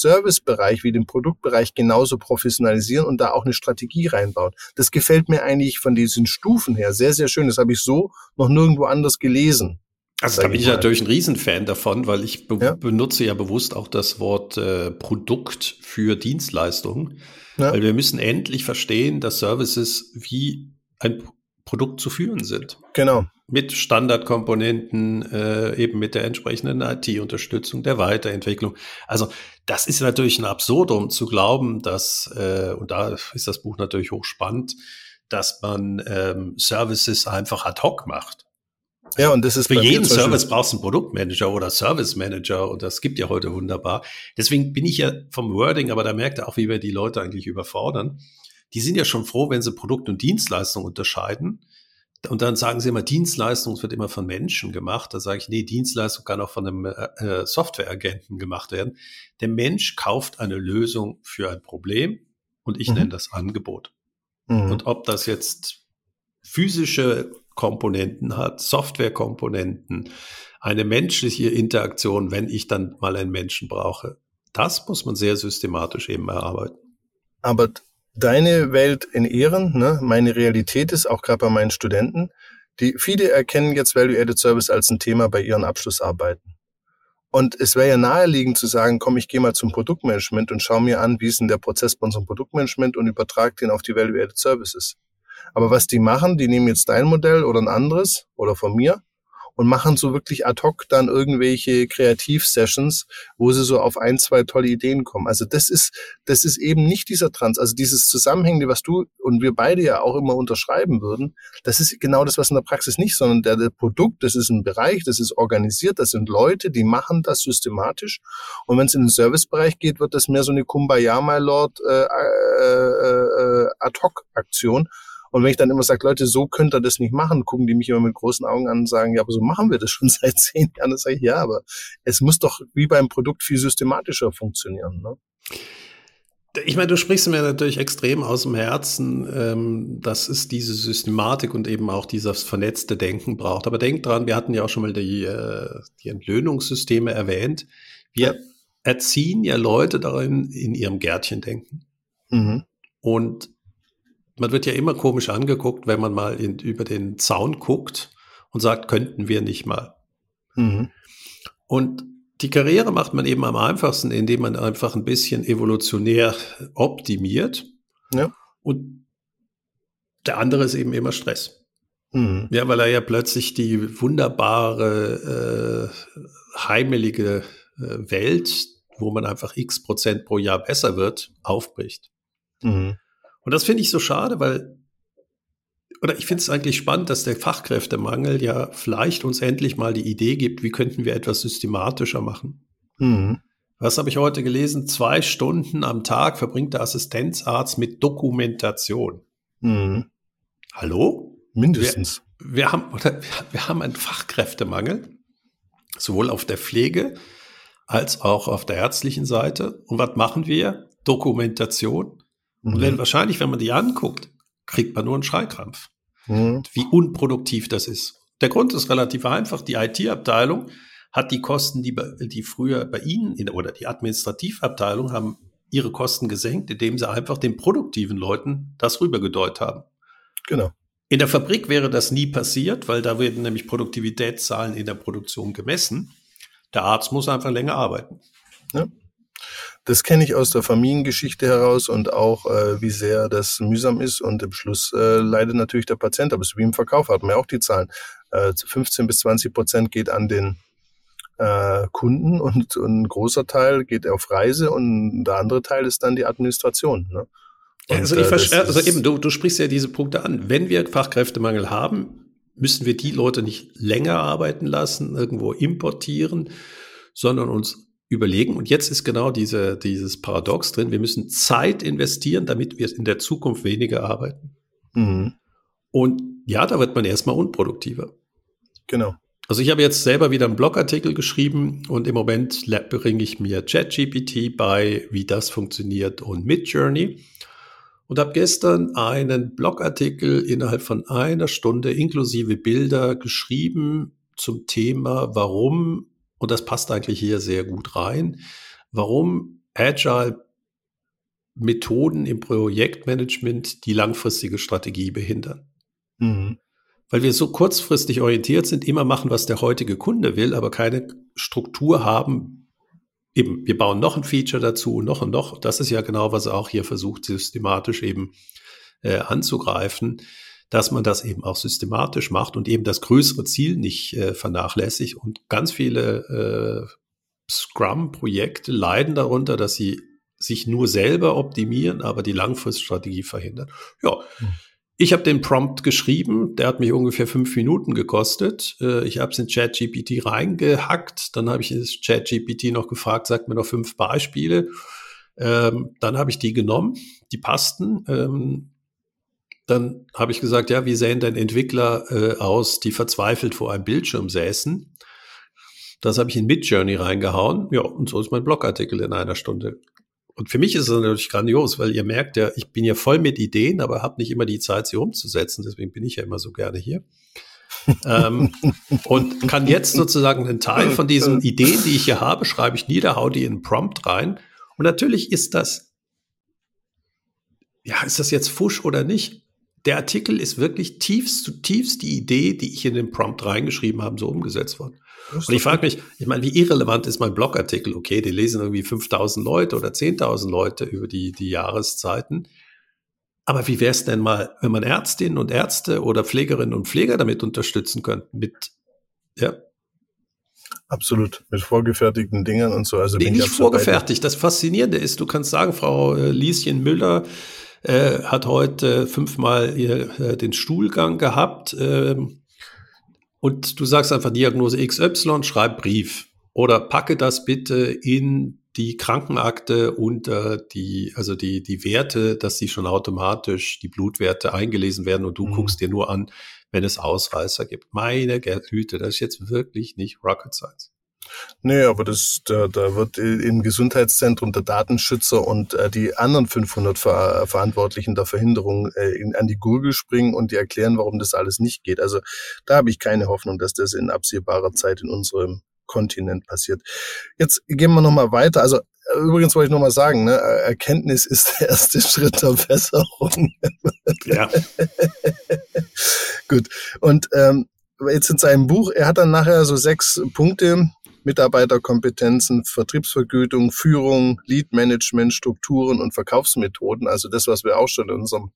Servicebereich wie den Produktbereich genauso professionalisieren und da auch eine Strategie reinbauen. Das gefällt mir eigentlich von diesen Stufen her sehr, sehr schön. Das habe ich so noch nirgendwo anders gelesen. Also da bin ich natürlich ein Riesenfan davon, weil ich be ja. benutze ja bewusst auch das Wort äh, Produkt für Dienstleistungen. Ja. Weil wir müssen endlich verstehen, dass Services wie ein Produkt zu führen sind. Genau. Mit Standardkomponenten, äh, eben mit der entsprechenden IT-Unterstützung, der Weiterentwicklung. Also das ist natürlich ein Absurdum zu glauben, dass, äh, und da ist das Buch natürlich hochspannend, dass man ähm, Services einfach ad hoc macht. Ja, und das ist für jeden Service brauchst du einen Produktmanager oder Service Manager und das gibt ja heute wunderbar. Deswegen bin ich ja vom Wording, aber da merkt er auch, wie wir die Leute eigentlich überfordern. Die sind ja schon froh, wenn sie Produkt und Dienstleistung unterscheiden. Und dann sagen sie immer, Dienstleistung wird immer von Menschen gemacht. Da sage ich, nee, Dienstleistung kann auch von einem äh, äh, Softwareagenten gemacht werden. Der Mensch kauft eine Lösung für ein Problem und ich mhm. nenne das Angebot. Mhm. Und ob das jetzt physische Komponenten hat, Softwarekomponenten, eine menschliche Interaktion, wenn ich dann mal einen Menschen brauche. Das muss man sehr systematisch eben erarbeiten. Aber deine Welt in Ehren, ne? meine Realität ist auch gerade bei meinen Studenten, die viele erkennen jetzt Value-Added Service als ein Thema bei ihren Abschlussarbeiten. Und es wäre ja naheliegend zu sagen, komm, ich gehe mal zum Produktmanagement und schau mir an, wie ist denn der Prozess bei unserem Produktmanagement und übertrage den auf die Value-Added Services. Aber was die machen, die nehmen jetzt dein Modell oder ein anderes oder von mir und machen so wirklich ad hoc dann irgendwelche Kreativ-Sessions, wo sie so auf ein, zwei tolle Ideen kommen. Also das ist, das ist eben nicht dieser Trans, also dieses Zusammenhängende, was du und wir beide ja auch immer unterschreiben würden, das ist genau das, was in der Praxis nicht, sondern der, der Produkt, das ist ein Bereich, das ist organisiert, das sind Leute, die machen das systematisch. Und wenn es in den Servicebereich geht, wird das mehr so eine Kumbaya, my Lord, äh, äh, äh, Ad-Hoc-Aktion und wenn ich dann immer sage, Leute, so könnt ihr das nicht machen, gucken die mich immer mit großen Augen an und sagen, ja, aber so machen wir das schon seit zehn Jahren. Dann sage ich, ja, aber es muss doch wie beim Produkt viel systematischer funktionieren. Ne? Ich meine, du sprichst mir natürlich extrem aus dem Herzen, ähm, dass es diese Systematik und eben auch dieses vernetzte Denken braucht. Aber denk dran, wir hatten ja auch schon mal die, äh, die Entlöhnungssysteme erwähnt. Wir erziehen ja Leute darin in ihrem Gärtchen denken. Mhm. Und man wird ja immer komisch angeguckt, wenn man mal in, über den Zaun guckt und sagt, könnten wir nicht mal. Mhm. Und die Karriere macht man eben am einfachsten, indem man einfach ein bisschen evolutionär optimiert. Ja. Und der andere ist eben immer Stress. Mhm. Ja, weil er ja plötzlich die wunderbare, äh, heimelige äh, Welt, wo man einfach x Prozent pro Jahr besser wird, aufbricht. Mhm. Und das finde ich so schade, weil, oder ich finde es eigentlich spannend, dass der Fachkräftemangel ja vielleicht uns endlich mal die Idee gibt, wie könnten wir etwas systematischer machen. Mhm. Was habe ich heute gelesen? Zwei Stunden am Tag verbringt der Assistenzarzt mit Dokumentation. Mhm. Hallo? Mindestens. Wir, wir, haben, oder, wir haben einen Fachkräftemangel, sowohl auf der Pflege als auch auf der ärztlichen Seite. Und was machen wir? Dokumentation. Mhm. Und wenn wahrscheinlich, wenn man die anguckt, kriegt man nur einen Schreikrampf. Mhm. Wie unproduktiv das ist. Der Grund ist relativ einfach. Die IT-Abteilung hat die Kosten, die, die früher bei Ihnen in, oder die Administrativabteilung haben ihre Kosten gesenkt, indem sie einfach den produktiven Leuten das rübergedeutet haben. Genau. In der Fabrik wäre das nie passiert, weil da werden nämlich Produktivitätszahlen in der Produktion gemessen. Der Arzt muss einfach länger arbeiten. Ja. Das kenne ich aus der Familiengeschichte heraus und auch, äh, wie sehr das mühsam ist. Und im Schluss äh, leidet natürlich der Patient. Aber es ist wie im Verkauf, hat man ja auch die Zahlen. Äh, 15 bis 20 Prozent geht an den äh, Kunden und, und ein großer Teil geht auf Reise und der andere Teil ist dann die Administration. Ne? also, ich äh, also eben, du, du sprichst ja diese Punkte an. Wenn wir Fachkräftemangel haben, müssen wir die Leute nicht länger arbeiten lassen, irgendwo importieren, sondern uns überlegen. Und jetzt ist genau diese, dieses Paradox drin. Wir müssen Zeit investieren, damit wir in der Zukunft weniger arbeiten. Mhm. Und ja, da wird man erstmal unproduktiver. Genau. Also ich habe jetzt selber wieder einen Blogartikel geschrieben und im Moment bringe ich mir ChatGPT bei, wie das funktioniert und Midjourney und habe gestern einen Blogartikel innerhalb von einer Stunde inklusive Bilder geschrieben zum Thema, warum, und das passt eigentlich hier sehr gut rein, warum Agile Methoden im Projektmanagement die langfristige Strategie behindern. Mhm. Weil wir so kurzfristig orientiert sind, immer machen, was der heutige Kunde will, aber keine Struktur haben, eben, wir bauen noch ein Feature dazu, noch und noch. Das ist ja genau, was er auch hier versucht, systematisch eben äh, anzugreifen, dass man das eben auch systematisch macht und eben das größere Ziel nicht äh, vernachlässigt. Und ganz viele äh, Scrum-Projekte leiden darunter, dass sie sich nur selber optimieren, aber die Langfriststrategie verhindern. Ja, hm. Ich habe den Prompt geschrieben, der hat mich ungefähr fünf Minuten gekostet. Äh, ich habe es in ChatGPT reingehackt, dann habe ich das ChatGPT noch gefragt, sagt mir noch fünf Beispiele. Ähm, dann habe ich die genommen, die passten. Dann habe ich gesagt, ja, wie sehen denn Entwickler äh, aus, die verzweifelt vor einem Bildschirm säßen? Das habe ich in Midjourney reingehauen. Ja, und so ist mein Blogartikel in einer Stunde und für mich ist es natürlich grandios, weil ihr merkt ja, ich bin ja voll mit Ideen, aber habe nicht immer die Zeit, sie umzusetzen. Deswegen bin ich ja immer so gerne hier. ähm, und kann jetzt sozusagen einen Teil von diesen Ideen, die ich hier habe, schreibe ich nieder, hau die in einen Prompt rein. Und natürlich ist das, ja, ist das jetzt Fusch oder nicht? Der Artikel ist wirklich tiefst, zutiefst die Idee, die ich in den Prompt reingeschrieben habe, so umgesetzt worden. Und ich frage mich, ich meine, wie irrelevant ist mein Blogartikel? Okay, die lesen irgendwie 5000 Leute oder 10.000 Leute über die, die Jahreszeiten. Aber wie wäre es denn mal, wenn man Ärztinnen und Ärzte oder Pflegerinnen und Pfleger damit unterstützen könnte? Mit, ja. Absolut, mit vorgefertigten Dingen und so. Also nee, nicht vorgefertigt. Das Faszinierende ist, du kannst sagen, Frau äh, Lieschen Müller äh, hat heute fünfmal äh, den Stuhlgang gehabt. Ähm, und du sagst einfach Diagnose XY, schreib Brief oder packe das bitte in die Krankenakte unter die, also die, die Werte, dass sie schon automatisch die Blutwerte eingelesen werden und du mhm. guckst dir nur an, wenn es Ausreißer gibt. Meine Güte, das ist jetzt wirklich nicht Rocket Science. Nee, aber das, da, da wird im Gesundheitszentrum der Datenschützer und äh, die anderen 500 Ver Verantwortlichen der Verhinderung äh, in, an die Gurgel springen und die erklären, warum das alles nicht geht. Also da habe ich keine Hoffnung, dass das in absehbarer Zeit in unserem Kontinent passiert. Jetzt gehen wir nochmal weiter. Also übrigens wollte ich nochmal sagen, ne, Erkenntnis ist der erste Schritt der Besserung. Ja. Gut. Und ähm, jetzt in seinem Buch, er hat dann nachher so sechs Punkte, Mitarbeiterkompetenzen, Vertriebsvergütung, Führung, Lead-Management, Strukturen und Verkaufsmethoden. Also das, was wir auch schon in unserem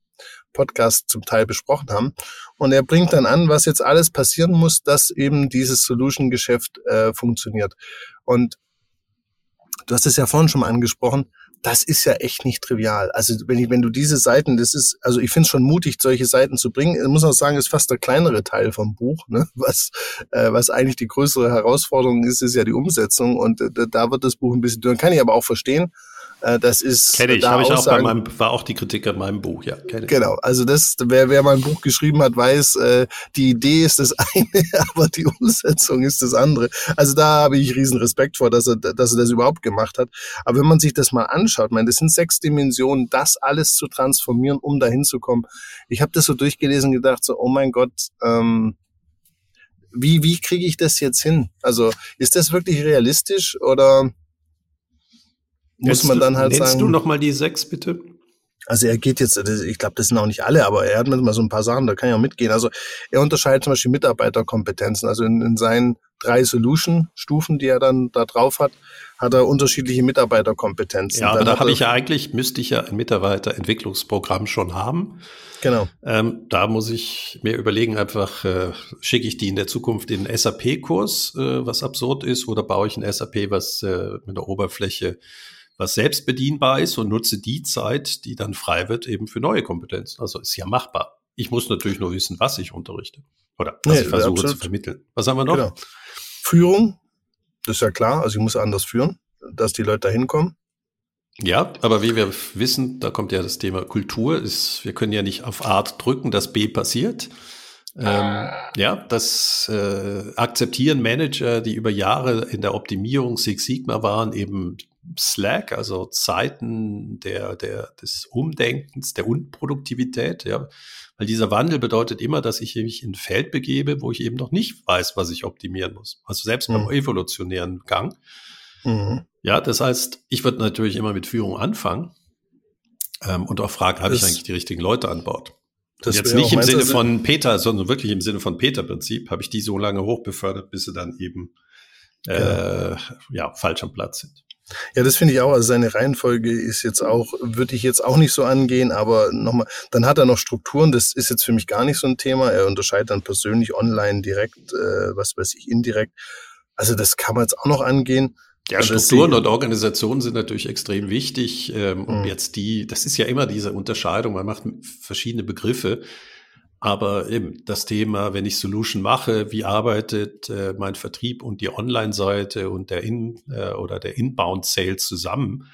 Podcast zum Teil besprochen haben. Und er bringt dann an, was jetzt alles passieren muss, dass eben dieses Solution-Geschäft äh, funktioniert. Und du hast es ja vorhin schon mal angesprochen, das ist ja echt nicht trivial. Also wenn, ich, wenn du diese Seiten, das ist, also ich finde es schon mutig, solche Seiten zu bringen. Ich muss auch sagen, ist fast der kleinere Teil vom Buch. Ne? Was, äh, was eigentlich die größere Herausforderung ist, ist ja die Umsetzung. Und äh, da wird das Buch ein bisschen dünn. Kann ich aber auch verstehen. Äh, das ist. Kenne ich, habe ich auch bei meinem, war auch die Kritik an meinem Buch, ja. Kenn ich. Genau, also das, wer, wer mein Buch geschrieben hat, weiß, äh, die Idee ist das eine, aber die Umsetzung ist das andere. Also da habe ich riesen Respekt vor, dass er, dass er das überhaupt gemacht hat. Aber wenn man sich das mal anschaut, meine, das sind sechs Dimensionen, das alles zu transformieren, um dahin zu kommen. Ich habe das so durchgelesen und gedacht, so, oh mein Gott, ähm, wie, wie kriege ich das jetzt hin? Also ist das wirklich realistisch oder muss man dann halt nennst sagen. Nennst du nochmal die sechs, bitte? Also er geht jetzt, ich glaube, das sind auch nicht alle, aber er hat mal so ein paar Sachen, da kann ich auch mitgehen. Also er unterscheidet zum Beispiel Mitarbeiterkompetenzen. Also in, in seinen drei Solution-Stufen, die er dann da drauf hat, hat er unterschiedliche Mitarbeiterkompetenzen. Ja, aber da habe ich ja eigentlich, müsste ich ja ein Mitarbeiterentwicklungsprogramm schon haben. Genau. Ähm, da muss ich mir überlegen, einfach äh, schicke ich die in der Zukunft in einen SAP-Kurs, äh, was absurd ist, oder baue ich ein SAP, was äh, mit der Oberfläche was selbst bedienbar ist und nutze die Zeit, die dann frei wird, eben für neue Kompetenzen. Also ist ja machbar. Ich muss natürlich nur wissen, was ich unterrichte oder was nee, ich versuche absolut. zu vermitteln. Was haben wir noch? Genau. Führung, das ist ja klar. Also ich muss anders führen, dass die Leute da hinkommen. Ja, aber wie wir wissen, da kommt ja das Thema Kultur. Ist, wir können ja nicht auf Art drücken, dass B passiert. Ähm, ja, das äh, akzeptieren Manager, die über Jahre in der Optimierung Six Sigma waren, eben Slack, also Zeiten der, der, des Umdenkens, der Unproduktivität, ja. Weil dieser Wandel bedeutet immer, dass ich mich in ein Feld begebe, wo ich eben noch nicht weiß, was ich optimieren muss. Also selbst mhm. beim evolutionären Gang. Mhm. Ja, das heißt, ich würde natürlich immer mit Führung anfangen ähm, und auch fragen, habe ich eigentlich die richtigen Leute an Bord? Das jetzt nicht im Sinne von Peter, sondern wirklich im Sinne von Peter-Prinzip, habe ich die so lange hochbefördert, bis sie dann eben äh, ja. ja falsch am Platz sind. Ja, das finde ich auch. Also seine Reihenfolge ist jetzt auch, würde ich jetzt auch nicht so angehen, aber nochmal, dann hat er noch Strukturen, das ist jetzt für mich gar nicht so ein Thema. Er unterscheidet dann persönlich, online, direkt, äh, was weiß ich, indirekt. Also das kann man jetzt auch noch angehen. Ja, und Strukturen und Organisationen sind natürlich extrem wichtig. Ähm, und mhm. jetzt die, das ist ja immer diese Unterscheidung, man macht verschiedene Begriffe. Aber eben das Thema, wenn ich Solution mache, wie arbeitet äh, mein Vertrieb und die Online-Seite und der In- äh, oder der Inbound-Sales zusammen,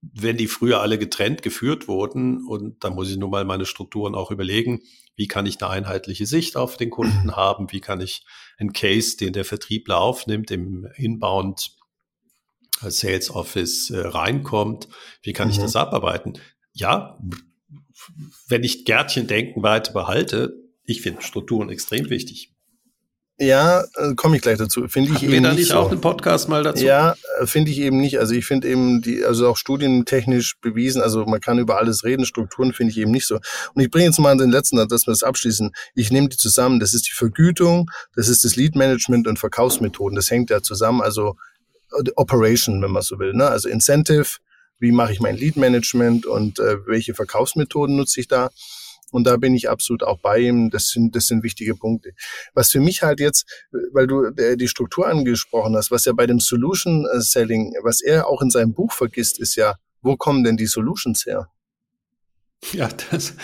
wenn die früher alle getrennt geführt wurden und da muss ich nun mal meine Strukturen auch überlegen, wie kann ich eine einheitliche Sicht auf den Kunden haben, wie kann ich einen Case, den der Vertriebler aufnimmt, im Inbound äh, Sales Office äh, reinkommt, wie kann mhm. ich das abarbeiten? Ja, wenn ich Gärtchendenken weiter behalte, ich finde Strukturen extrem wichtig. Ja, äh, komme ich gleich dazu. Finde ich Hatten eben wir da nicht, nicht so. auch einen Podcast mal dazu? Ja, äh, finde ich eben nicht. Also ich finde eben die, also auch studientechnisch bewiesen, also man kann über alles reden, Strukturen finde ich eben nicht so. Und ich bringe jetzt mal den letzten, dass wir das abschließen. Ich nehme die zusammen. Das ist die Vergütung, das ist das Lead Management und Verkaufsmethoden. Das hängt ja zusammen. Also äh, Operation, wenn man so will. Ne? Also Incentive, wie mache ich mein Lead-Management und äh, welche Verkaufsmethoden nutze ich da. Und da bin ich absolut auch bei ihm. Das sind, das sind wichtige Punkte. Was für mich halt jetzt, weil du äh, die Struktur angesprochen hast, was ja bei dem Solution Selling, was er auch in seinem Buch vergisst, ist ja, wo kommen denn die Solutions her? Ja, das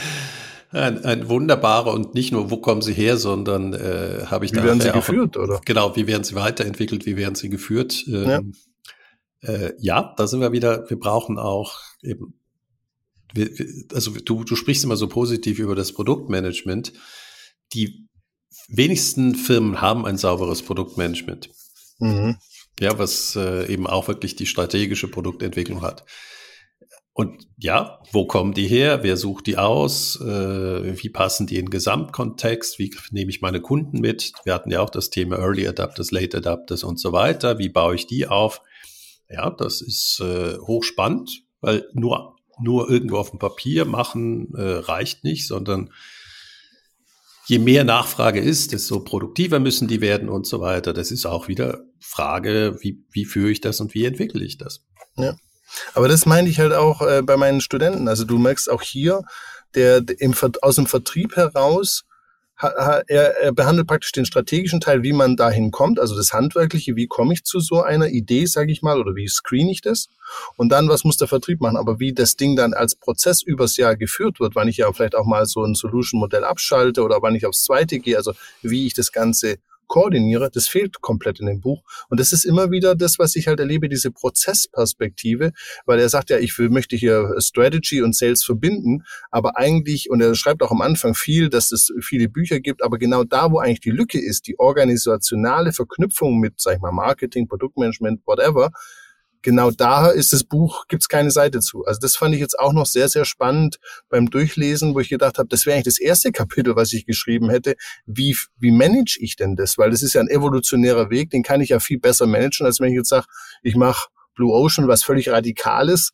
ein, ein wunderbarer und nicht nur, wo kommen sie her, sondern äh, habe ich wie da. Wie werden sie geführt, oder? Genau, wie werden sie weiterentwickelt, wie werden sie geführt? Ähm, ja. Äh, ja, da sind wir wieder, wir brauchen auch eben, wir, also du, du sprichst immer so positiv über das Produktmanagement. Die wenigsten Firmen haben ein sauberes Produktmanagement. Mhm. Ja, was äh, eben auch wirklich die strategische Produktentwicklung hat. Und ja, wo kommen die her? Wer sucht die aus? Äh, wie passen die in den Gesamtkontext? Wie nehme ich meine Kunden mit? Wir hatten ja auch das Thema Early Adapters, Late Adapters und so weiter. Wie baue ich die auf? Ja, das ist äh, hochspannend, weil nur, nur irgendwo auf dem Papier machen äh, reicht nicht, sondern je mehr Nachfrage ist, desto produktiver müssen die werden und so weiter. Das ist auch wieder Frage, wie, wie führe ich das und wie entwickle ich das? Ja. Aber das meine ich halt auch äh, bei meinen Studenten. Also du merkst auch hier, der, der im, aus dem Vertrieb heraus, er, behandelt praktisch den strategischen Teil, wie man dahin kommt, also das Handwerkliche, wie komme ich zu so einer Idee, sage ich mal, oder wie screen ich das? Und dann, was muss der Vertrieb machen? Aber wie das Ding dann als Prozess übers Jahr geführt wird, wann ich ja vielleicht auch mal so ein Solution-Modell abschalte oder wann ich aufs zweite gehe, also wie ich das Ganze koordiniere, das fehlt komplett in dem Buch. Und das ist immer wieder das, was ich halt erlebe, diese Prozessperspektive, weil er sagt ja, ich will, möchte hier Strategy und Sales verbinden, aber eigentlich, und er schreibt auch am Anfang viel, dass es viele Bücher gibt, aber genau da, wo eigentlich die Lücke ist, die organisationale Verknüpfung mit, sag ich mal, Marketing, Produktmanagement, whatever, genau da ist das Buch, gibt's keine Seite zu. Also das fand ich jetzt auch noch sehr, sehr spannend beim Durchlesen, wo ich gedacht habe, das wäre eigentlich das erste Kapitel, was ich geschrieben hätte. Wie, wie manage ich denn das? Weil das ist ja ein evolutionärer Weg, den kann ich ja viel besser managen, als wenn ich jetzt sage, ich mache Blue Ocean, was völlig Radikales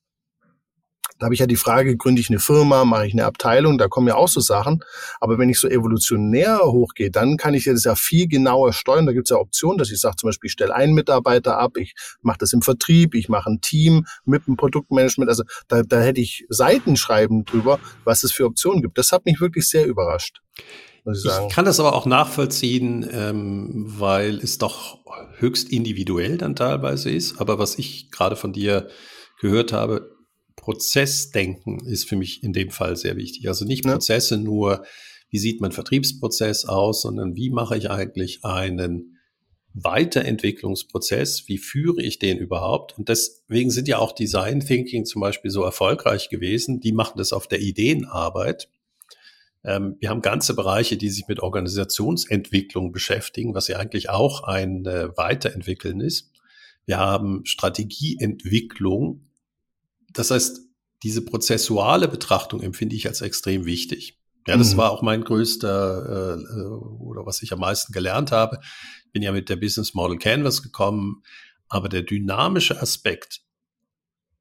da habe ich ja die Frage, gründe ich eine Firma, mache ich eine Abteilung, da kommen ja auch so Sachen. Aber wenn ich so evolutionär hochgehe, dann kann ich das ja viel genauer steuern. Da gibt es ja Optionen, dass ich sage zum Beispiel, ich stelle einen Mitarbeiter ab, ich mache das im Vertrieb, ich mache ein Team mit dem Produktmanagement. Also da, da hätte ich Seiten schreiben drüber, was es für Optionen gibt. Das hat mich wirklich sehr überrascht. Ich, ich, kann das aber auch nachvollziehen, ähm, weil es doch höchst individuell dann teilweise ist. Aber was ich gerade von dir gehört habe, Prozessdenken ist für mich in dem Fall sehr wichtig. Also nicht Prozesse ja. nur, wie sieht mein Vertriebsprozess aus, sondern wie mache ich eigentlich einen Weiterentwicklungsprozess, wie führe ich den überhaupt? Und deswegen sind ja auch Design Thinking zum Beispiel so erfolgreich gewesen. Die machen das auf der Ideenarbeit. Ähm, wir haben ganze Bereiche, die sich mit Organisationsentwicklung beschäftigen, was ja eigentlich auch ein äh, Weiterentwickeln ist. Wir haben Strategieentwicklung, das heißt, diese prozessuale Betrachtung empfinde ich als extrem wichtig. Ja, das mhm. war auch mein größter äh, äh, oder was ich am meisten gelernt habe. Bin ja mit der Business Model Canvas gekommen, aber der dynamische Aspekt,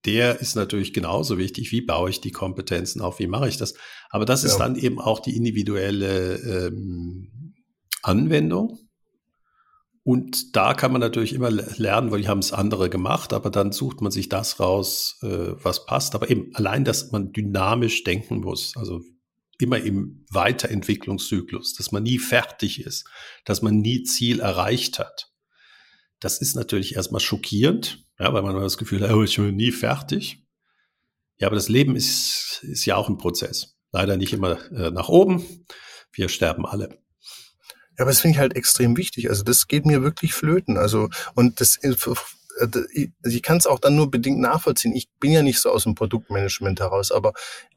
der ist natürlich genauso wichtig. Wie baue ich die Kompetenzen auf? Wie mache ich das? Aber das ja. ist dann eben auch die individuelle ähm, Anwendung. Und da kann man natürlich immer lernen, weil die haben es andere gemacht, aber dann sucht man sich das raus, äh, was passt. Aber eben allein, dass man dynamisch denken muss, also immer im Weiterentwicklungszyklus, dass man nie fertig ist, dass man nie Ziel erreicht hat. Das ist natürlich erstmal schockierend, ja, weil man das Gefühl hat, oh, ich bin nie fertig. Ja, aber das Leben ist, ist ja auch ein Prozess. Leider nicht immer äh, nach oben. Wir sterben alle. Ja, aber das finde ich halt extrem wichtig. Also das geht mir wirklich flöten. Also und das äh, also ich kann es auch dann nur bedingt nachvollziehen. Ich bin ja nicht so aus dem Produktmanagement heraus, aber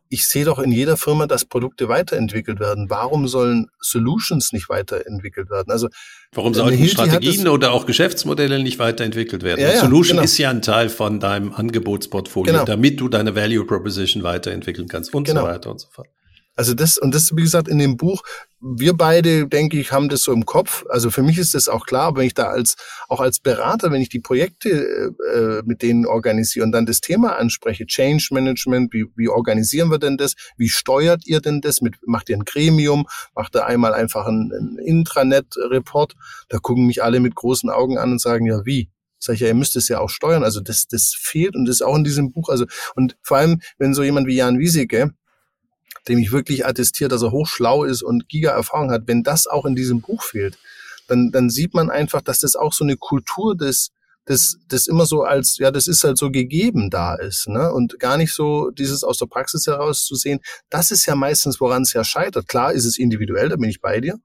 ich sehe doch in jeder Firma, dass Produkte weiterentwickelt werden. Warum sollen Solutions nicht weiterentwickelt werden? Also warum sollten Hilti Strategien oder auch Geschäftsmodelle nicht weiterentwickelt werden? Ja, ja, Solution genau. ist ja ein Teil von deinem Angebotsportfolio, genau. damit du deine Value Proposition weiterentwickeln kannst und genau. so weiter und so fort. Also das, und das, wie gesagt, in dem Buch, wir beide, denke ich, haben das so im Kopf. Also für mich ist das auch klar, wenn ich da als, auch als Berater, wenn ich die Projekte äh, mit denen organisiere und dann das Thema anspreche, Change Management, wie, wie organisieren wir denn das? Wie steuert ihr denn das? Mit, macht ihr ein Gremium? Macht ihr einmal einfach ein, ein Intranet-Report? Da gucken mich alle mit großen Augen an und sagen, ja, wie? Sag ich ja, ihr müsst es ja auch steuern. Also das, das fehlt und das ist auch in diesem Buch. Also, und vor allem, wenn so jemand wie Jan Wieseke, dem ich wirklich attestiert, dass er hochschlau ist und Giga-Erfahrung hat, wenn das auch in diesem Buch fehlt, dann, dann sieht man einfach, dass das auch so eine Kultur des, das, das immer so als, ja, das ist halt so gegeben da ist, ne? Und gar nicht so dieses aus der Praxis heraus zu sehen. Das ist ja meistens, woran es ja scheitert. Klar ist es individuell, da bin ich bei dir.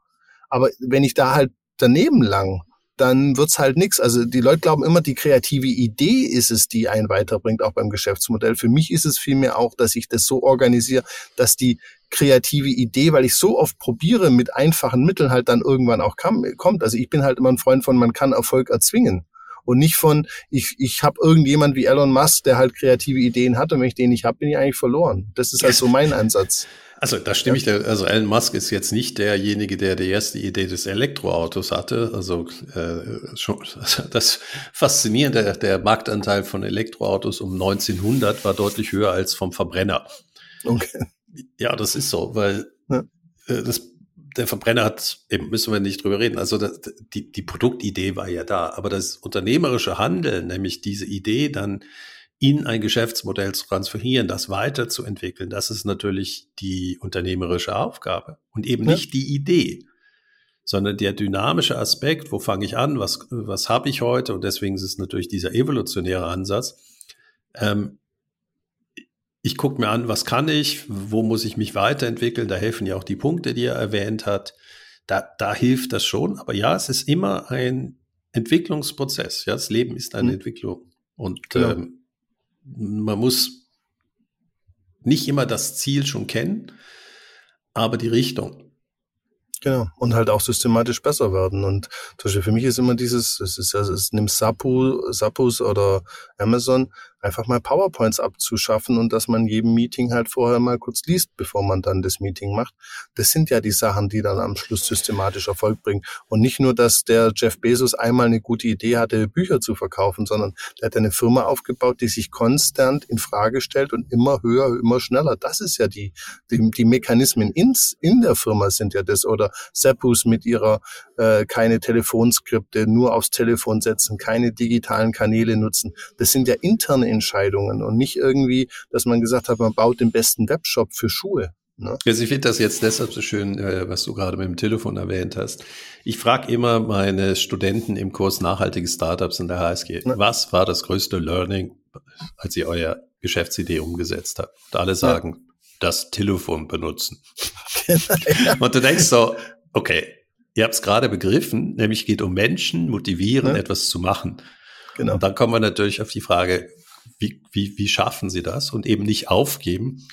Aber wenn ich da halt daneben lang dann wird's halt nix. Also die Leute glauben immer, die kreative Idee ist es, die einen weiterbringt, auch beim Geschäftsmodell. Für mich ist es vielmehr auch, dass ich das so organisiere, dass die kreative Idee, weil ich so oft probiere, mit einfachen Mitteln halt dann irgendwann auch kam, kommt. Also ich bin halt immer ein Freund von, man kann Erfolg erzwingen. Und nicht von, ich, ich habe irgendjemand wie Elon Musk, der halt kreative Ideen hat und wenn ich den nicht habe, bin ich eigentlich verloren. Das ist halt so mein Ansatz. Also da stimme ich, also Elon Musk ist jetzt nicht derjenige, der die erste Idee des Elektroautos hatte. Also äh, schon, das Faszinierende, der Marktanteil von Elektroautos um 1900 war deutlich höher als vom Verbrenner. Okay. Ja, das ist so, weil ja. äh, das, der Verbrenner hat, eben müssen wir nicht drüber reden. Also das, die, die Produktidee war ja da, aber das unternehmerische Handeln, nämlich diese Idee dann in ein Geschäftsmodell zu transferieren, das weiterzuentwickeln, das ist natürlich die unternehmerische Aufgabe und eben ja. nicht die Idee, sondern der dynamische Aspekt, wo fange ich an, was, was habe ich heute und deswegen ist es natürlich dieser evolutionäre Ansatz. Ähm, ich gucke mir an, was kann ich, wo muss ich mich weiterentwickeln, da helfen ja auch die Punkte, die er erwähnt hat. Da, da hilft das schon, aber ja, es ist immer ein Entwicklungsprozess. Ja, das Leben ist eine mhm. Entwicklung. Und genau. ähm, man muss nicht immer das Ziel schon kennen, aber die Richtung. Genau. Und halt auch systematisch besser werden. Und zum Beispiel für mich ist immer dieses, es ist ja, es nimmt Sapu, Sapus oder Amazon, einfach mal PowerPoints abzuschaffen und dass man jedem Meeting halt vorher mal kurz liest, bevor man dann das Meeting macht. Das sind ja die Sachen, die dann am Schluss systematisch Erfolg bringen. Und nicht nur, dass der Jeff Bezos einmal eine gute Idee hatte, Bücher zu verkaufen, sondern der hat eine Firma aufgebaut, die sich konstant in Frage stellt und immer höher, immer schneller. Das ist ja die, die, die Mechanismen ins, in der Firma sind ja das. Oder Seppus mit ihrer äh, keine Telefonskripte, nur aufs Telefon setzen, keine digitalen Kanäle nutzen. Das sind ja interne Entscheidungen und nicht irgendwie, dass man gesagt hat, man baut den besten Webshop für Schuhe. Ne? Also ich finde das jetzt deshalb so schön, äh, was du gerade mit dem Telefon erwähnt hast. Ich frage immer meine Studenten im Kurs Nachhaltige Startups in der HSG, ne? was war das größte Learning, als ihr euer Geschäftsidee umgesetzt habt? Und alle sagen, ja. das Telefon benutzen. Und du denkst so, okay, ihr habt es gerade begriffen, nämlich geht um Menschen motivieren, ja. etwas zu machen. Genau. Und dann kommen wir natürlich auf die Frage, wie, wie, wie schaffen sie das und eben nicht aufgeben.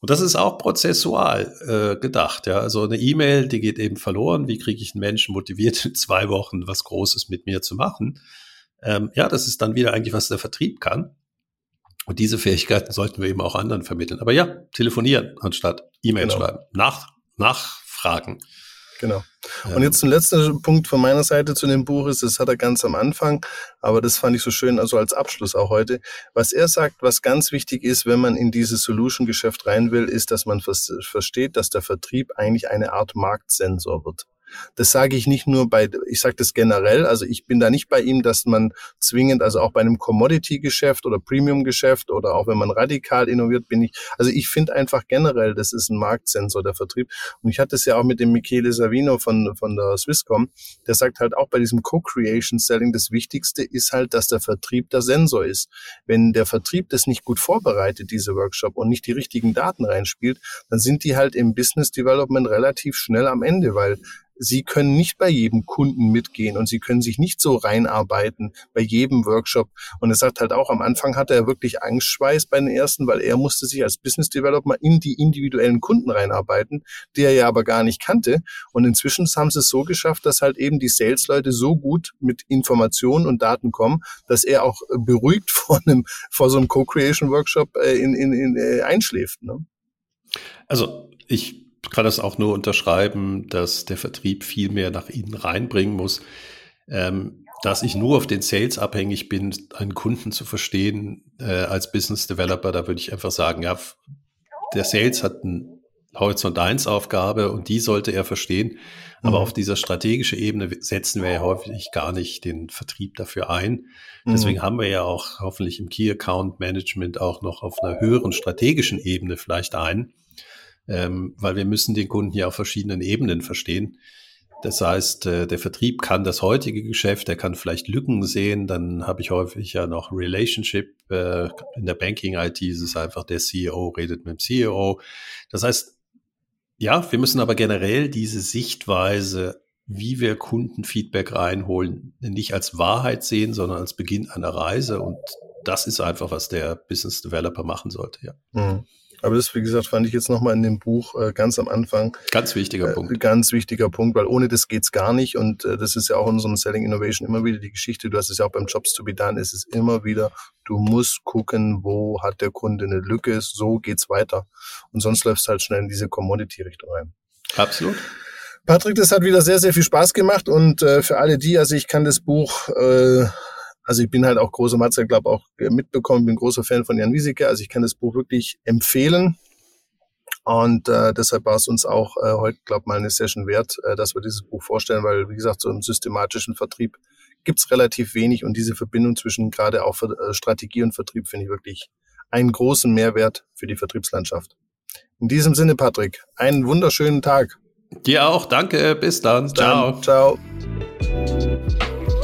Und das ist auch prozessual äh, gedacht. Ja, also eine E-Mail, die geht eben verloren. Wie kriege ich einen Menschen motiviert, in zwei Wochen was Großes mit mir zu machen? Ähm, ja, das ist dann wieder eigentlich, was der Vertrieb kann. Und diese Fähigkeiten sollten wir eben auch anderen vermitteln. Aber ja, telefonieren anstatt E-Mail genau. schreiben, nach, nachfragen. Genau. Und jetzt ein letzter Punkt von meiner Seite zu dem Buch ist, das hat er ganz am Anfang, aber das fand ich so schön, also als Abschluss auch heute. Was er sagt, was ganz wichtig ist, wenn man in dieses Solution-Geschäft rein will, ist, dass man versteht, dass der Vertrieb eigentlich eine Art Marktsensor wird. Das sage ich nicht nur bei, ich sage das generell, also ich bin da nicht bei ihm, dass man zwingend, also auch bei einem Commodity-Geschäft oder Premium-Geschäft oder auch wenn man radikal innoviert, bin ich, also ich finde einfach generell, das ist ein Marktsensor, der Vertrieb. Und ich hatte es ja auch mit dem Michele Savino von, von der Swisscom, der sagt halt auch bei diesem Co-Creation-Selling, das Wichtigste ist halt, dass der Vertrieb der Sensor ist. Wenn der Vertrieb das nicht gut vorbereitet, diese Workshop, und nicht die richtigen Daten reinspielt, dann sind die halt im Business Development relativ schnell am Ende, weil Sie können nicht bei jedem Kunden mitgehen und Sie können sich nicht so reinarbeiten bei jedem Workshop. Und er sagt halt auch, am Anfang hatte er wirklich Angstschweiß bei den ersten, weil er musste sich als Business Developer in die individuellen Kunden reinarbeiten, die er ja aber gar nicht kannte. Und inzwischen haben sie es so geschafft, dass halt eben die Sales-Leute so gut mit Informationen und Daten kommen, dass er auch beruhigt vor einem, vor so einem Co-Creation-Workshop äh, in, in, in, äh, einschläft. Ne? Also ich kann das auch nur unterschreiben, dass der Vertrieb viel mehr nach innen reinbringen muss. Ähm, dass ich nur auf den Sales abhängig bin, einen Kunden zu verstehen äh, als Business Developer, da würde ich einfach sagen, ja, der Sales hat eine Horizont 1 Aufgabe und die sollte er verstehen. Aber mhm. auf dieser strategischen Ebene setzen wir ja häufig gar nicht den Vertrieb dafür ein. Deswegen mhm. haben wir ja auch hoffentlich im Key Account Management auch noch auf einer höheren strategischen Ebene vielleicht ein ähm, weil wir müssen den Kunden ja auf verschiedenen Ebenen verstehen. Das heißt, äh, der Vertrieb kann das heutige Geschäft, er kann vielleicht Lücken sehen, dann habe ich häufig ja noch Relationship. Äh, in der Banking-IT ist es einfach, der CEO redet mit dem CEO. Das heißt, ja, wir müssen aber generell diese Sichtweise, wie wir Kundenfeedback reinholen, nicht als Wahrheit sehen, sondern als Beginn einer Reise. Und das ist einfach, was der Business Developer machen sollte, ja. Mhm. Aber das, wie gesagt, fand ich jetzt nochmal in dem Buch äh, ganz am Anfang. Ganz wichtiger äh, Punkt. Ganz wichtiger Punkt, weil ohne das geht's gar nicht. Und äh, das ist ja auch in unserem Selling Innovation immer wieder die Geschichte. Du hast es ja auch beim Jobs to be done. Es ist immer wieder, du musst gucken, wo hat der Kunde eine Lücke. So geht's weiter. Und sonst läufst du halt schnell in diese Commodity-Richtung rein. Absolut. Patrick, das hat wieder sehr, sehr viel Spaß gemacht. Und äh, für alle die, also ich kann das Buch äh, also ich bin halt auch großer Matze, glaube auch mitbekommen, bin großer Fan von Jan Wieseke. Also ich kann das Buch wirklich empfehlen. Und äh, deshalb war es uns auch äh, heute, glaube mal eine Session wert, äh, dass wir dieses Buch vorstellen, weil, wie gesagt, so im systematischen Vertrieb gibt's relativ wenig und diese Verbindung zwischen gerade auch für, äh, Strategie und Vertrieb finde ich wirklich einen großen Mehrwert für die Vertriebslandschaft. In diesem Sinne, Patrick, einen wunderschönen Tag. Dir auch, danke, bis dann. Ciao. Dann, ciao.